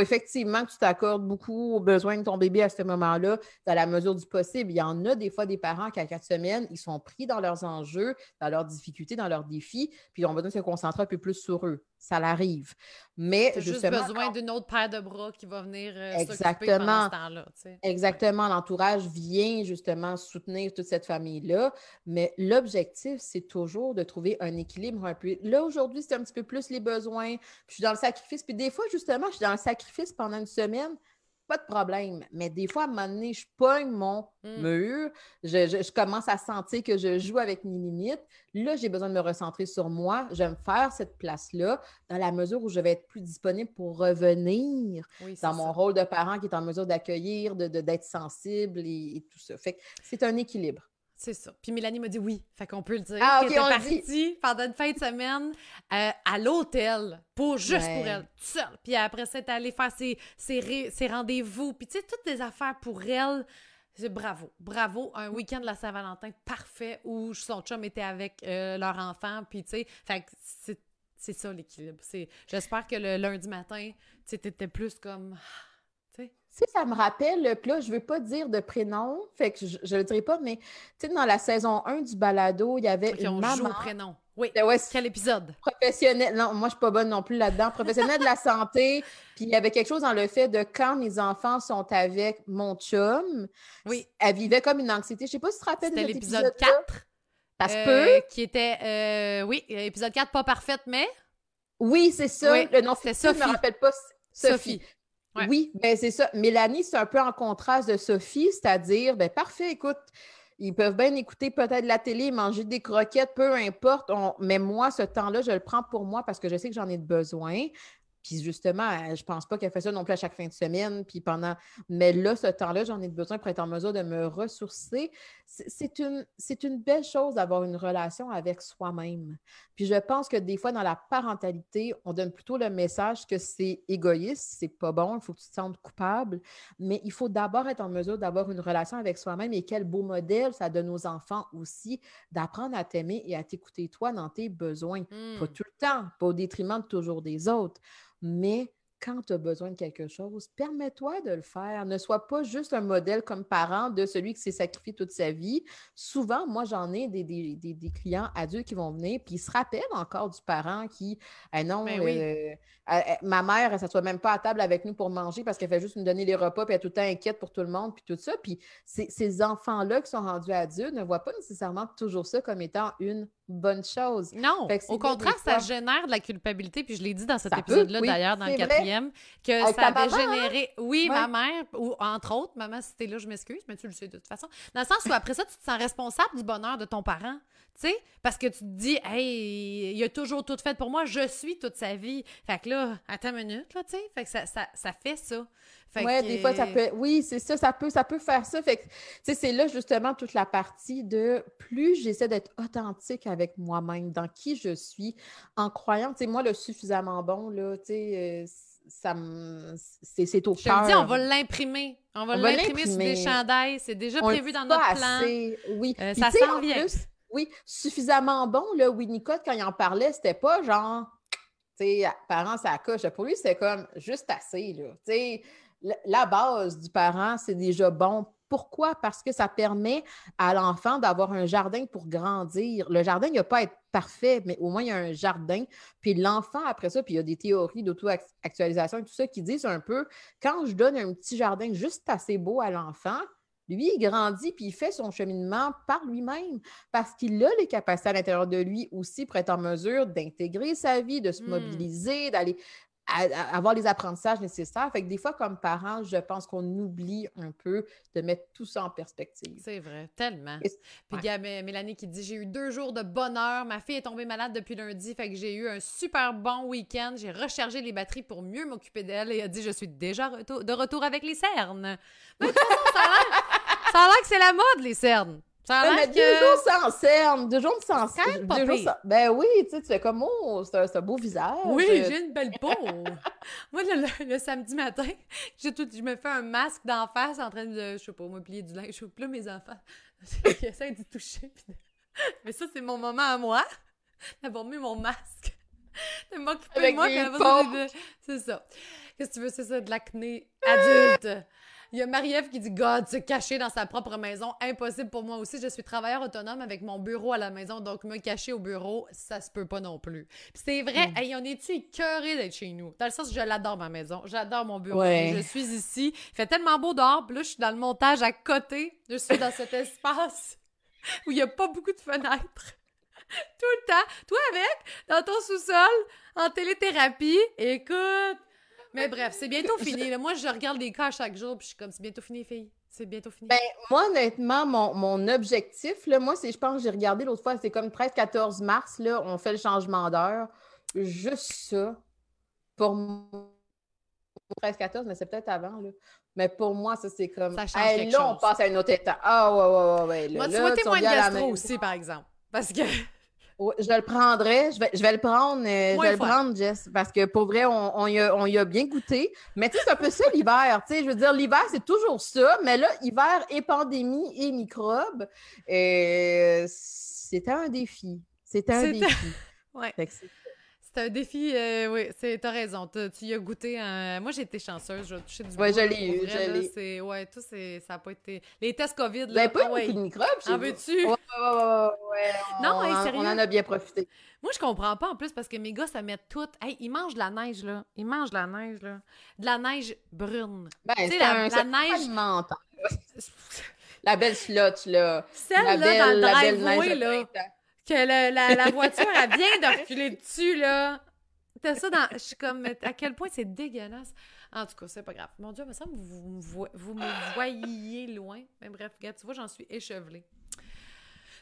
effectivement que tu t'accordes beaucoup aux besoins de ton bébé à ce moment-là, dans la mesure du possible. Il y en a des fois des parents qui, à quatre semaines, ils sont pris dans leurs enjeux, dans leurs difficultés, dans leurs défis, puis ils ont besoin se concentrer un peu plus sur eux. Ça l'arrive. Mais as juste besoin d'une autre paire de bras qui va venir euh, s'occuper pendant ce temps-là. Exactement. L'entourage vient justement soutenir toute cette famille-là. Mais l'objectif, c'est toujours de trouver un équilibre un peu. Là, aujourd'hui, c'est un petit peu plus les besoins. je suis dans le sacrifice. Puis des fois, justement, je suis dans le sacrifice pendant une semaine pas de problème. Mais des fois, à un moment donné, je pogne mon hmm. mur, je, commence à sentir que je joue avec mes limites. Là, j'ai besoin de me recentrer sur moi. Je vais me faire cette place-là dans la mesure où je vais être plus disponible pour revenir dans mon rôle de parent qui est en mesure d'accueillir, d'être de, sensible et, et, tout ça. Fait c'est un équilibre. C'est ça. Puis Mélanie m'a dit oui. Fait qu'on peut le dire. Ah, était partie pendant une fin de semaine euh, à l'hôtel, pour juste pour elle, toute seule. Puis après ça, elle allée faire ses, ses, rendez-vous. Puis tu sais, toutes des affaires pour elle. Bravo, bravo. Un week-end de la Saint-Valentin parfait où son chum était avec euh, leur enfant. Puis tu sais, fait que c'est ça l'équilibre. J'espère que le lundi matin, tu étais plus comme sais, ça me rappelle, puis là, je ne veux pas dire de prénom, fait que je ne le dirai pas, mais tu sais, dans la saison 1 du balado, il y avait une maman... Joue prénom. Oui. Ben Quel épisode? Professionnel. Non, moi, je ne suis pas bonne non plus là-dedans. Professionnel de la santé. Puis il y avait quelque chose dans le fait de quand mes enfants sont avec mon chum. Oui. Elle vivait comme une anxiété. Je ne sais pas si tu te rappelles de l'épisode 4. Ça se peut. Euh, qui était, euh, oui, épisode 4, pas parfaite, mais. Oui, c'est ça. le nom, c'est Sophie. Je me rappelle pas. Sophie. Oui, ben c'est ça. Mélanie, c'est un peu en contraste de Sophie, c'est-à-dire, ben parfait, écoute, ils peuvent bien écouter peut-être la télé, manger des croquettes, peu importe. Mais moi, ce temps-là, je le prends pour moi parce que je sais que j'en ai besoin. Puis justement, je pense pas qu'elle fait ça non plus à chaque fin de semaine. Puis pendant. Mais là, ce temps-là, j'en ai besoin pour être en mesure de me ressourcer. C'est une, une belle chose d'avoir une relation avec soi-même. Puis je pense que des fois, dans la parentalité, on donne plutôt le message que c'est égoïste, c'est pas bon, il faut que tu te sentes coupable. Mais il faut d'abord être en mesure d'avoir une relation avec soi-même et quel beau modèle ça donne aux enfants aussi d'apprendre à t'aimer et à t'écouter toi dans tes besoins. Pas hmm. tout le temps, pas au détriment de toujours des autres mais quand tu as besoin de quelque chose, permets-toi de le faire. Ne sois pas juste un modèle comme parent de celui qui s'est sacrifié toute sa vie. Souvent, moi, j'en ai des, des, clients adultes qui vont venir, puis ils se rappellent encore du parent qui, ah non, Ben euh, euh, ma mère, elle ne s'assoit même pas à table avec nous pour manger parce qu'elle fait juste nous donner les repas, puis elle est tout le temps inquiète pour tout le monde, puis tout ça. Puis ces enfants-là qui sont rendus adultes ne voient pas nécessairement toujours ça comme étant une bonne chose. Non, au contraire, ça génère de la culpabilité. Puis je l'ai dit dans cet épisode-là, d'ailleurs, dans le quatrième, que ça avait généré. Oui, ma mère, ou entre autres, maman, si t'es là, je m'excuse, mais tu le sais de toute façon. Dans le sens où après ça, tu te sens responsable du bonheur de ton parent. Tu sais, parce que tu te dis, hey, il a toujours tout fait pour moi, je suis toute sa vie. Fait que là, attends une minute, là, tu sais. Fait que ça, ça, ça fait ça. Oui, des fois, ça peut. Oui, c'est ça, ça peut, ça peut faire ça. Fait que, c'est là justement toute la partie de plus j'essaie d'être authentique avec moi-même, dans qui je suis, en croyant, tu sais, moi, le suffisamment bon, là, tu sais, euh, ça me. C'est au Je te dis, on va l'imprimer. On va l'imprimer sur des chandails. C'est déjà prévu dans notre plan. Oui. Euh, ça s'en vient. oui, suffisamment bon, là, Winnicott, quand il en parlait, c'était pas genre. Tu sais, parents, ça coche. Pour lui, c'est comme juste assez, là. Tu sais, la base du parent, c'est déjà bon. Pourquoi? Parce que ça permet à l'enfant d'avoir un jardin pour grandir. Le jardin, il a pas à être parfait, mais au moins, il y a un jardin. Puis l'enfant, après ça, puis il y a des théories d'auto-actualisation et tout ça qui disent un peu, quand je donne un petit jardin juste assez beau à l'enfant, lui, il grandit puis il fait son cheminement par lui-même parce qu'il a les capacités à l'intérieur de lui aussi pour être en mesure d'intégrer sa vie, de se hmm. mobiliser, d'aller avoir les apprentissages nécessaires. Fait que des fois, comme parents, je pense qu'on oublie un peu de mettre tout ça en perspective. C'est vrai, tellement. Puis il y a Mélanie qui dit J'ai eu deux jours de bonheur. Ma fille est tombée malade depuis lundi, fait que j'ai eu un super bon week-end. J'ai rechargé les batteries pour mieux m'occuper d'elle et a dit Je suis déjà de retour avec les cernes. Mais de toute façon, ça a l'air que c'est la mode, les cernes. Ça a mais que... deux jours sans cerne, deux jours sans cerne. Ben oui, tu sais, tu fais comme, oh, c'est un, beau visage. Oui, j'ai une belle peau. Moi, le, samedi matin, tout, je me fais un masque d'en face en train de, je sais pas, me plier du linge. Je là mes enfants. Ils essaient d'y toucher. Mais ça, c'est mon moment à moi, d'avoir mis mon masque. De m'occuper de moi. C'est ça. Qu'est-ce que tu veux, c'est ça, de l'acné adulte. Il y a Marie-Ève qui dit God, se cacher dans sa propre maison, impossible pour moi aussi. Je suis travailleur autonome avec mon bureau à la maison, donc me cacher au bureau, ça se peut pas non plus. C'est vrai, mm. on est-tu écœuré d'être chez nous? Dans le sens, je l'adore ma maison, j'adore mon bureau. Je suis ici, il fait tellement beau dehors, puis là, je suis dans le montage à côté, je suis dans cet espace où il y a pas beaucoup de fenêtres. Tout le temps. Toi avec, dans ton sous-sol, en téléthérapie, écoute, mais bref, c'est bientôt fini. Moi, je regarde les cas chaque jour, puis je suis comme, c'est bientôt fini, fille. C'est bientôt fini. Ben, moi, honnêtement, mon, objectif, là, moi, c'est, je pense, j'ai regardé l'autre fois, c'est comme 13-14 mars, là, on fait le changement d'heure. Juste ça. Pour 13-14, mais c'est peut-être avant, là. Mais pour moi, ça, c'est comme. Ça change là, on passe à un autre état. Ah, ouais, ouais, ouais. ouais. moi, tu vois, t'es moins gastro aussi, par exemple. Parce que je le prendrai. Je vais, je vais le prendre. Euh, je vais le prendre, Jess. Parce que pour vrai, on, on, y, a, on y a bien goûté. Mais tu sais, c'est un peu ça l'hiver. Tu sais, je veux dire, l'hiver, c'est toujours ça. Mais là, hiver et pandémie et microbes, euh, c'était un défi. C'était un défi. ouais. C'est un défi, euh, oui, t'as raison. Tu y as goûté un... Moi, j'ai été chanceuse, j'ai touché du Oui, je l'ai eu, je l'ai. Ouais, tout, ça n'a pas été... Les tests COVID, là... Vous pas eu beaucoup de microbes chez En veux-tu? Ouais, ouais, ouais, On, non, sérieux? on en a bien profité. Moi, je comprends pas, en plus, parce que mes gars, ça met tout... Hey, ils mangent de la neige, là. Ils mangent de la neige, là. De la neige brune. Ben, c'est la, la neige... la belle slot, là. Celle-là, dans le driveway, là que la, la, voiture, elle vient de reculer dessus, là. T'as ça dans. Je suis comme, à quel point c'est dégueulasse. En tout cas, c'est pas grave. Mon Dieu, il me semble que vous, vous, vous, me voyez loin. Mais bref, regarde, tu vois, j'en suis échevelée.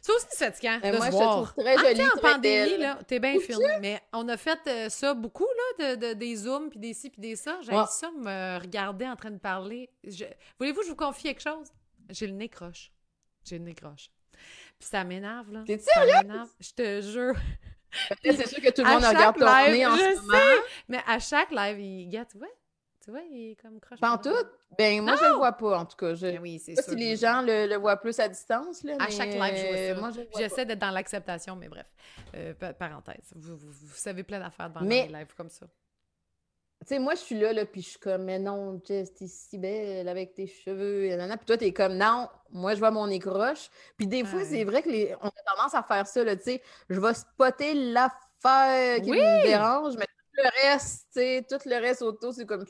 Ça aussi, c'est fatigant de moi, se voir. je trouve très jolie, en pandémie, là, t'es bien filmé. Mais on a fait euh, ça beaucoup, là, de, de des zooms, puis des ci, puis des ça. J'ai ça me regarder en train de parler. Voulez-vous que je vous confie quelque chose? J'ai le nez croche. J'ai le nez croche. Puis ça m'énerve, là. T'es sérieux? Je te jure. C'est sûr que tout le monde regarde ton nez en ce moment. Mais à chaque live, il... Gars, tu vois? Tu vois, il est comme croche. Pas en tout? Ben, moi, je le vois pas, en tout cas. Je... Ben oui, c'est sûr. si les gens le, le, voient plus à distance, là. À chaque live, je vois ça. J'essaie d'être dans l'acceptation, mais bref. Euh, parenthèse. Vous, vous, savez plein d'affaires dans les lives comme ça. Sais, moi, je suis là, là puis je suis comme, mais non, Jess, t'es si belle avec tes cheveux. Puis toi, t'es comme, non, moi, je vois mon écroche. Puis des fois, c'est vrai que les... on a tendance à faire ça, tu sais. Je vais spotter l'affaire qui me dérange, mais tout le reste, tu sais, tout le reste autour, c'est comme,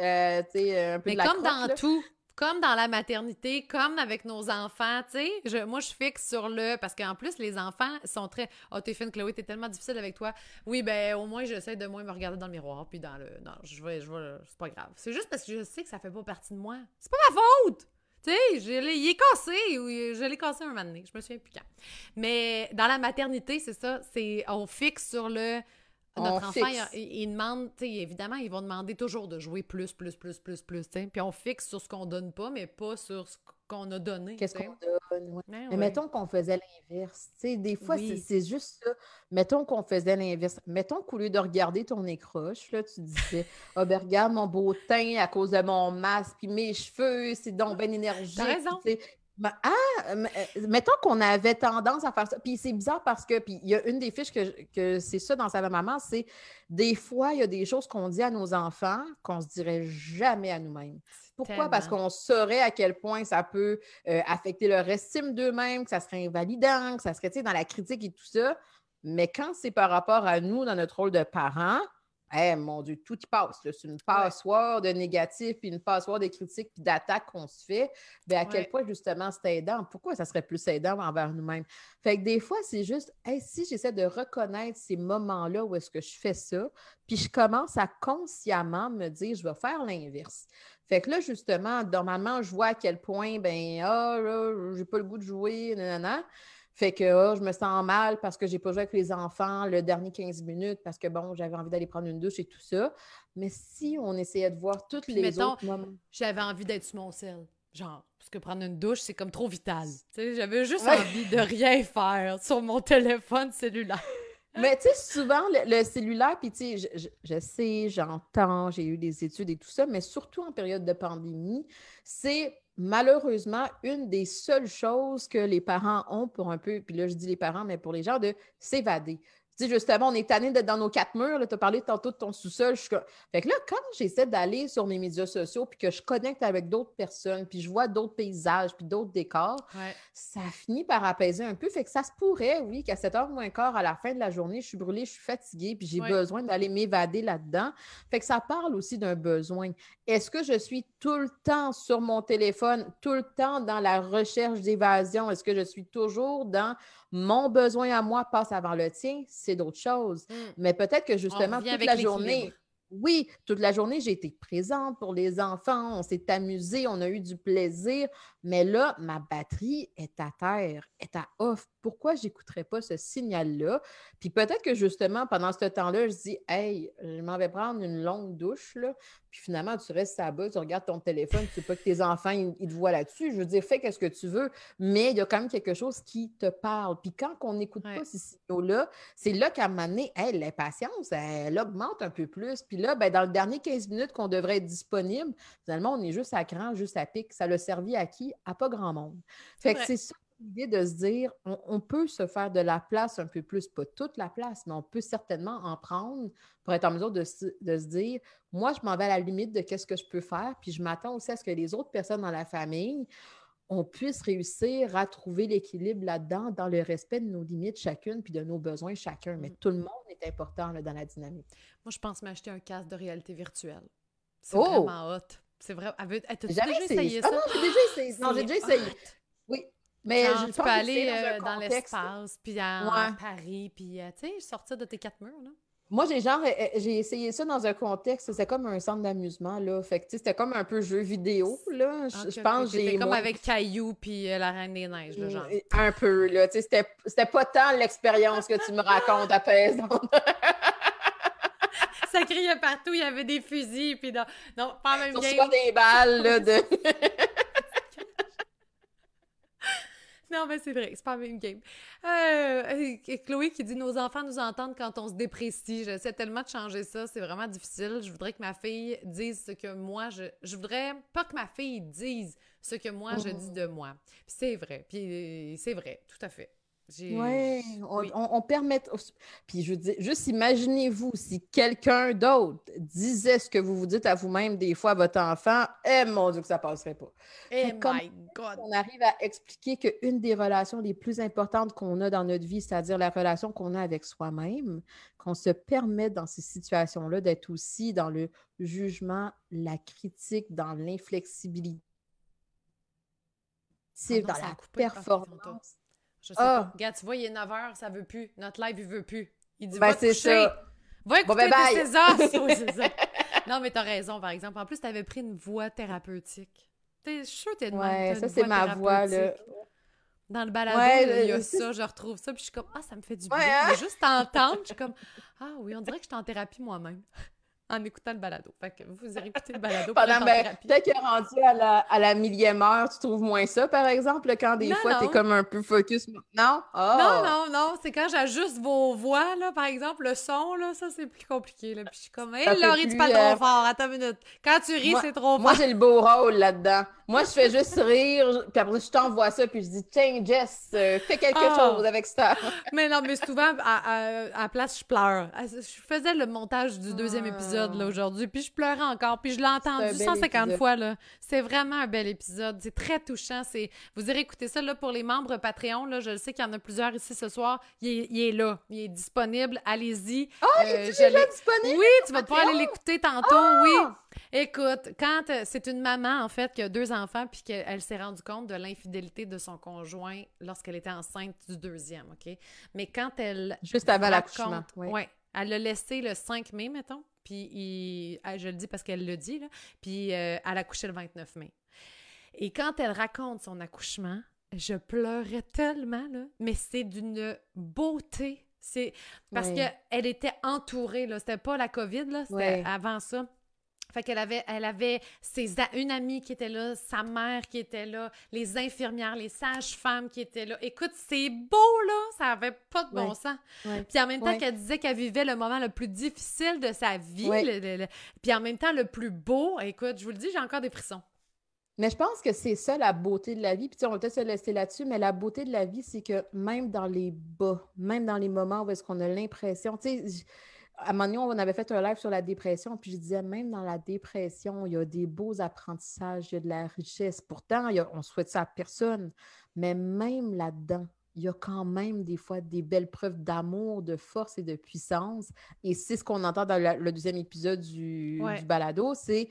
euh, tu sais, un peu mais de la comme dans tout, comme dans la maternité, comme avec nos enfants, tu sais, moi je fixe sur le parce qu'en plus les enfants sont très "Oh, t'es fine Chloé, t'es tellement difficile avec toi." Oui, ben au moins j'essaie de moins me regarder dans le miroir puis dans le non, je vais je c'est pas grave. C'est juste parce que je sais que ça fait pas partie de moi. C'est pas ma faute. Tu sais, je il est cassé, ou je l'ai cassé un moment donné, je me souviens plus quand. Mais dans la maternité, c'est ça, c'est on fixe sur le notre enfant, il, demande, évidemment, ils vont demander toujours de jouer plus, plus, plus, plus, plus, puis on fixe sur ce qu'on donne pas, mais pas sur ce qu'on a donné. Qu'est-ce qu'on donne, ben Mais mettons qu'on faisait l'inverse, des fois, c'est juste ça. Mettons qu'on faisait l'inverse. Mettons qu'au lieu de regarder ton écroche, là, tu disais, ah ben regarde mon beau teint à cause de mon masque, puis mes cheveux, c'est donc bien énergique. raison. Ah, euh, mettons qu'on avait tendance à faire ça. Puis c'est bizarre parce que, puis il y a une des fiches que, que c'est ça dans sa maman, c'est des fois, il y a des choses qu'on dit à nos enfants qu'on se dirait jamais à nous-mêmes. Pourquoi? Parce qu'on saurait à quel point ça peut euh, affecter leur estime d'eux-mêmes, que ça serait invalidant, que ça serait dans la critique et tout ça. Mais quand c'est par rapport à nous, dans notre rôle de parents, eh, mon Dieu, tout y passe. C'est une passoire de négatif, puis une passoire de critiques, puis d'attaques qu'on se fait. Bien, à quel point, justement, c'est aidant? Pourquoi ça serait plus aidant envers nous-mêmes? Fait que des fois, c'est juste, si j'essaie de reconnaître ces moments-là où est-ce que je fais ça, puis je commence à consciemment me dire, je vais faire l'inverse. Fait que là, justement, normalement, je vois à quel point, ben, ah, là, j'ai pas le goût de jouer, nanana. Fait que oh, je me sens mal parce que j'ai pas joué avec les enfants le dernier 15 minutes parce que bon, j'avais envie d'aller prendre une douche et tout ça. Mais si on essayait de voir toutes les autres moments. J'avais envie d'être sur mon sel. Genre, parce que prendre une douche, c'est comme trop vital. J'avais juste envie de rien faire sur mon téléphone cellulaire. Mais tu sais, souvent, le, cellulaire, puis tu sais, je, je, sais, j'entends, j'ai eu des études et tout ça, mais surtout en période de pandémie, c'est malheureusement une des seules choses que les parents ont pour un peu, puis là je dis les parents, mais pour les gens, de s'évader sais, justement, on est tanné d'être dans nos quatre murs. Tu as parlé tantôt de ton sous-sol. Fait que là, quand j'essaie d'aller sur mes médias sociaux puis que je connecte avec d'autres personnes, puis je vois d'autres paysages, puis d'autres décors, ça finit par apaiser un peu. Fait que ça se pourrait, oui, qu'à 7 heures moins quart, à la fin de la journée, je suis brûlée, je suis fatiguée, puis j'ai besoin d'aller m'évader là-dedans. Fait que ça parle aussi d'un besoin. Est-ce que je suis tout le temps sur mon téléphone, tout le temps dans la recherche d'évasion? Est-ce que je suis toujours dans mon besoin à moi passe avant le tien, c'est d'autres choses. Mm. Mais peut-être que justement, toute la journée, oui, toute la journée, j'ai été présente pour les enfants, on s'est amusé, on a eu du plaisir, mais là, ma batterie est à terre, est à off. Pourquoi j'écouterais pas ce signal-là? Puis peut-être que justement, pendant ce temps-là, je dis, hey, je m'en vais prendre une longue douche, là. Puis finalement, tu restes à bas, tu regardes ton téléphone, tu sais pas que tes enfants, ils, te voient là-dessus. Je veux dire, fais ce que tu veux, mais il y a quand même quelque chose qui te parle. Puis quand on n'écoute pas ces signaux-là, c'est là qu'à un moment donné, l'impatience, elle augmente un peu plus. Puis là, ben, dans le dernier 15 minutes qu'on devrait être disponible, finalement, on est juste à cran, juste à pic. Ça l'a servi à qui? À pas grand monde. Fait que c'est ça l'idée de se dire, on, peut se faire de la place un peu plus, pas toute la place, mais on peut certainement en prendre pour être en mesure de, se dire, moi, je m'en vais à la limite de qu'est-ce que je peux faire, puis je m'attends aussi à ce que les autres personnes dans la famille, on puisse réussir à trouver l'équilibre là-dedans, dans le respect de nos limites chacune, puis de nos besoins chacun. Mais mm. tout le monde est important dans la dynamique. Moi, je pense m'acheter un casque de réalité virtuelle. C'est oh! vraiment hot. C'est vrai. T'as déjà essayé ça? Ah non, j'ai déjà essayé. Non, j'ai déjà essayé. Oui, mais je tu peux aller euh, dans, l'espace, puis à, Paris, puis euh, tu sais, sortir de tes quatre murs, là. Moi, j'ai genre, euh, j'ai essayé ça dans un contexte, c'était comme un centre d'amusement, là. Fait que, c'était comme un peu jeu vidéo, là. je, pense que j'ai. comme avec Caillou puis la Reine des Neiges, là, genre. Un peu, là. Tu sais, c'était pas tant l'expérience que tu me racontes à Pèse. ça criait partout, il y avait des fusils, puis non, non pas même game. des balles, là, de... Non, mais c'est vrai, c'est pas la même game. Euh, Chloé qui dit Nos enfants nous entendent quand on se déprécie. J'essaie tellement de changer ça, c'est vraiment difficile. Je voudrais que ma fille dise ce que moi je. Je voudrais pas que ma fille dise ce que moi je dis de moi. c'est vrai, puis c'est vrai, tout à fait. Oui, on, permet. Puis je dire, juste imaginez-vous si quelqu'un d'autre disait ce que vous vous dites à vous-même des fois à votre enfant, eh mon Dieu, que ça passerait pas. Eh my God! On arrive à expliquer qu'une des relations les plus importantes qu'on a dans notre vie, c'est-à-dire la relation qu'on a avec soi-même, qu'on se permet dans ces situations-là d'être aussi dans le jugement, la critique, dans l'inflexibilité, ah dans la performance. Je sais ah. pas. Regarde, tu vois, il est 9 h, ça veut plus. Notre live, il veut plus. Il dit, ben, va te coucher. Ça. Va écouter bon, ben, tes os. non, mais t'as raison, par exemple. En plus, t'avais pris une voix thérapeutique. Je suis sûre que t'es de Ouais, ça, c'est ma voix, là. Dans le balado, il y a ça, je retrouve ça, puis je suis comme, ah, ça me fait du bien. Hein? Juste t'entendre, je suis comme, ah oui, on dirait que je suis en thérapie moi-même en écoutant le balado. Fait que vous écoutez le balado Pendant, ben, peut-être que rendu à la, à la, millième heure, tu trouves moins ça, par exemple, quand des fois, tu es comme un peu focus. Non? Oh! Non, non, non. C'est quand j'ajuste vos voix, là, par exemple, le son, là, ça, c'est plus compliqué. Là. Puis je suis comme, hé, hey, Laurie, tu parles trop euh, fort. Attends une minute. Quand tu ris, c'est trop fort. Moi, j'ai le beau rôle là-dedans. Moi, je fais juste rire, puis après, je t'envoie ça, puis je dis, tiens, Jess, euh, fais quelque ah! chose avec ça. mais non, mais souvent, à, à, place, je pleure. Je faisais le montage du deuxième épisode, là, aujourd'hui, puis je pleurais encore, puis je l'ai entendu 150 fois, là. C'est vraiment un bel épisode. C'est très touchant. C'est... Vous irez écouter ça, là, pour les membres Patreon, là. Je sais qu'il y en a plusieurs ici ce soir. Il est, là. Il est disponible. Allez-y. Oh, il est euh, déjà disponible? Oui, tu vas pouvoir aller l'écouter tantôt, oui. Ah! Écoute, quand euh, c'est une maman, en fait, qui a deux enfants, puis qu'elle s'est rendue compte de l'infidélité de son conjoint lorsqu'elle était enceinte du deuxième, OK? Mais quand elle. Juste avant l'accouchement. Oui. Ouais, elle l'a laissé le 5 mai, mettons. Puis, ah, je le dis parce qu'elle le dit, là. Puis, euh, elle a accouché le 29 mai. Et quand elle raconte son accouchement, je pleurais tellement, là. Mais c'est d'une beauté. C'est parce qu'elle était entourée, là. C'était pas la COVID, là. C'était avant ça. Fait qu'elle avait, elle avait ses, une amie qui était là, sa mère qui était là, les infirmières, les sages-femmes qui étaient là. Écoute, c'est beau, là! Ça avait pas de bon sens. Puis en même temps qu'elle disait qu'elle vivait le moment le plus difficile de sa vie, puis en même temps le plus beau, écoute, je vous le dis, j'ai encore des frissons. Mais je pense que c'est ça la beauté de la vie. Puis on va peut-être se laisser là-dessus, mais la beauté de la vie, c'est que même dans les bas, même dans les moments où est-ce qu'on a l'impression, tu sais, à un moment donné, on avait fait un live sur la dépression, puis je disais, même dans la dépression, il y a des beaux apprentissages, il y a de la richesse. Pourtant, on souhaite ça à personne, mais même là-dedans, il y a quand même des fois des belles preuves d'amour, de force et de puissance. Et c'est ce qu'on entend dans le deuxième épisode du, du balado, c'est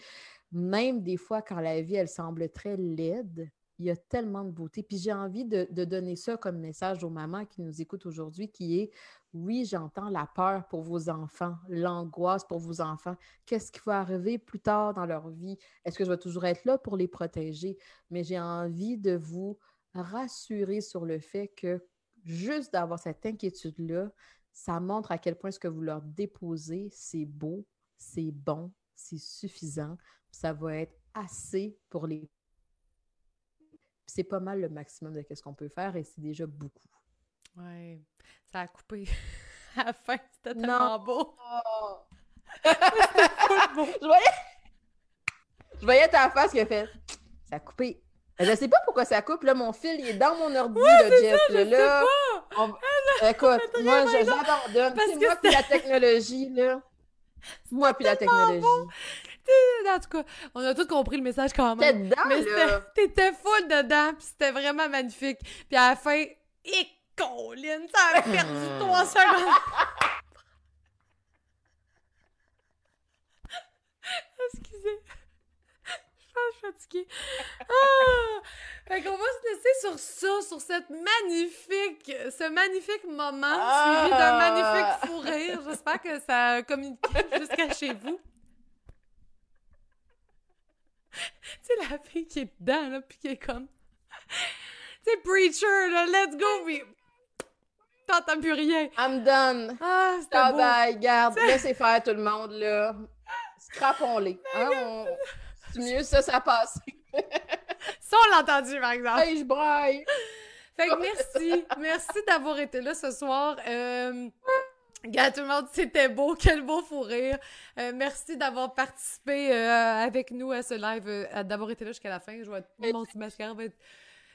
même des fois quand la vie, elle semble très laide, il y a tellement de beauté. Puis j'ai envie de, donner ça comme message aux mamans qui nous écoutent aujourd'hui, qui est, oui, j'entends la peur pour vos enfants, l'angoisse pour vos enfants. Qu'est-ce qui va arriver plus tard dans leur vie? Est-ce que je vais toujours être là pour les protéger? Mais j'ai envie de vous rassurer sur le fait que juste d'avoir cette inquiétude-là, ça montre à quel point ce que vous leur déposez, c'est beau, c'est bon, c'est suffisant, ça va être assez pour les c'est pas mal le maximum de ce qu'on peut faire et c'est déjà beaucoup. Ouais, ça a coupé. à la fin, c'était tellement beau. je, voyais... je voyais ta face qui a fait ça a coupé. Je sais pas pourquoi ça coupe. Là, mon fil, il est dans mon ordi, ouais, là, Jeff. Ça, là, on... Écoute, moi, j'abandonne. C'est moi puis la technologie, là. Moi puis la technologie. En tout cas, on a tous compris le message quand même. T'étais dedans, mais T'étais full dedans, puis c'était vraiment magnifique. Puis à la fin, et Colin, ça a perdu trois secondes. Excusez. Je pense que je suis fatiguée. Ah! Fait qu'on va se laisser sur ça, sur cette magnifique, ce magnifique moment suivi d'un ah! magnifique fou rire. J'espère que ça communique jusqu'à chez vous. tu sais, la fille qui est dedans, là, pis qui est comme. tu sais, Preacher, là, let's go. T'entends plus rien. I'm done. Ah, c'était ah, beau. bye, garde, laissez faire tout le monde, là. Scrapons-les. Hein, C'est mieux, ça, ça passe. ça, on l'a entendu, par exemple. Hey, je braille. Fait que merci. merci d'avoir été là ce soir. Euh, Gars, tout le monde, c'était beau, quel beau fou rire. Euh, merci d'avoir participé euh, avec nous à ce live, euh, d'avoir été là jusqu'à la fin. Je vois mon petit mascara va être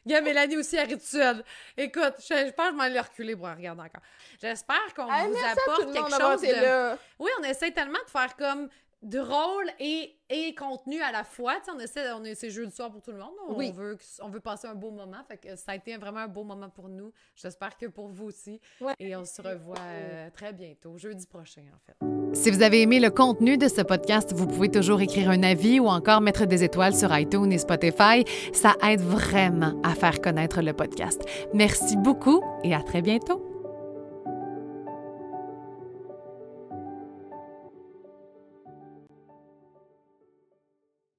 Il y a Mélanie aussi à Rituel. Écoute, je, je pense que je m'en aller reculer pour regarder encore. J'espère qu'on vous apporte quelque chose de... Oui, on essaie tellement de faire comme drôle et, et contenu à la fois. On essaie, on est, c'est jeudi soir pour tout le monde. On, Oui. veut, on veut passer un beau moment. Fait que ça a été vraiment un beau moment pour nous. J'espère que pour vous aussi. Ouais. Et on se revoit euh, très bientôt, jeudi prochain, en fait. Si vous avez aimé le contenu de ce podcast, vous pouvez toujours écrire un avis ou encore mettre des étoiles sur iTunes et Spotify. Ça aide vraiment à faire connaître le podcast. Merci beaucoup et à très bientôt.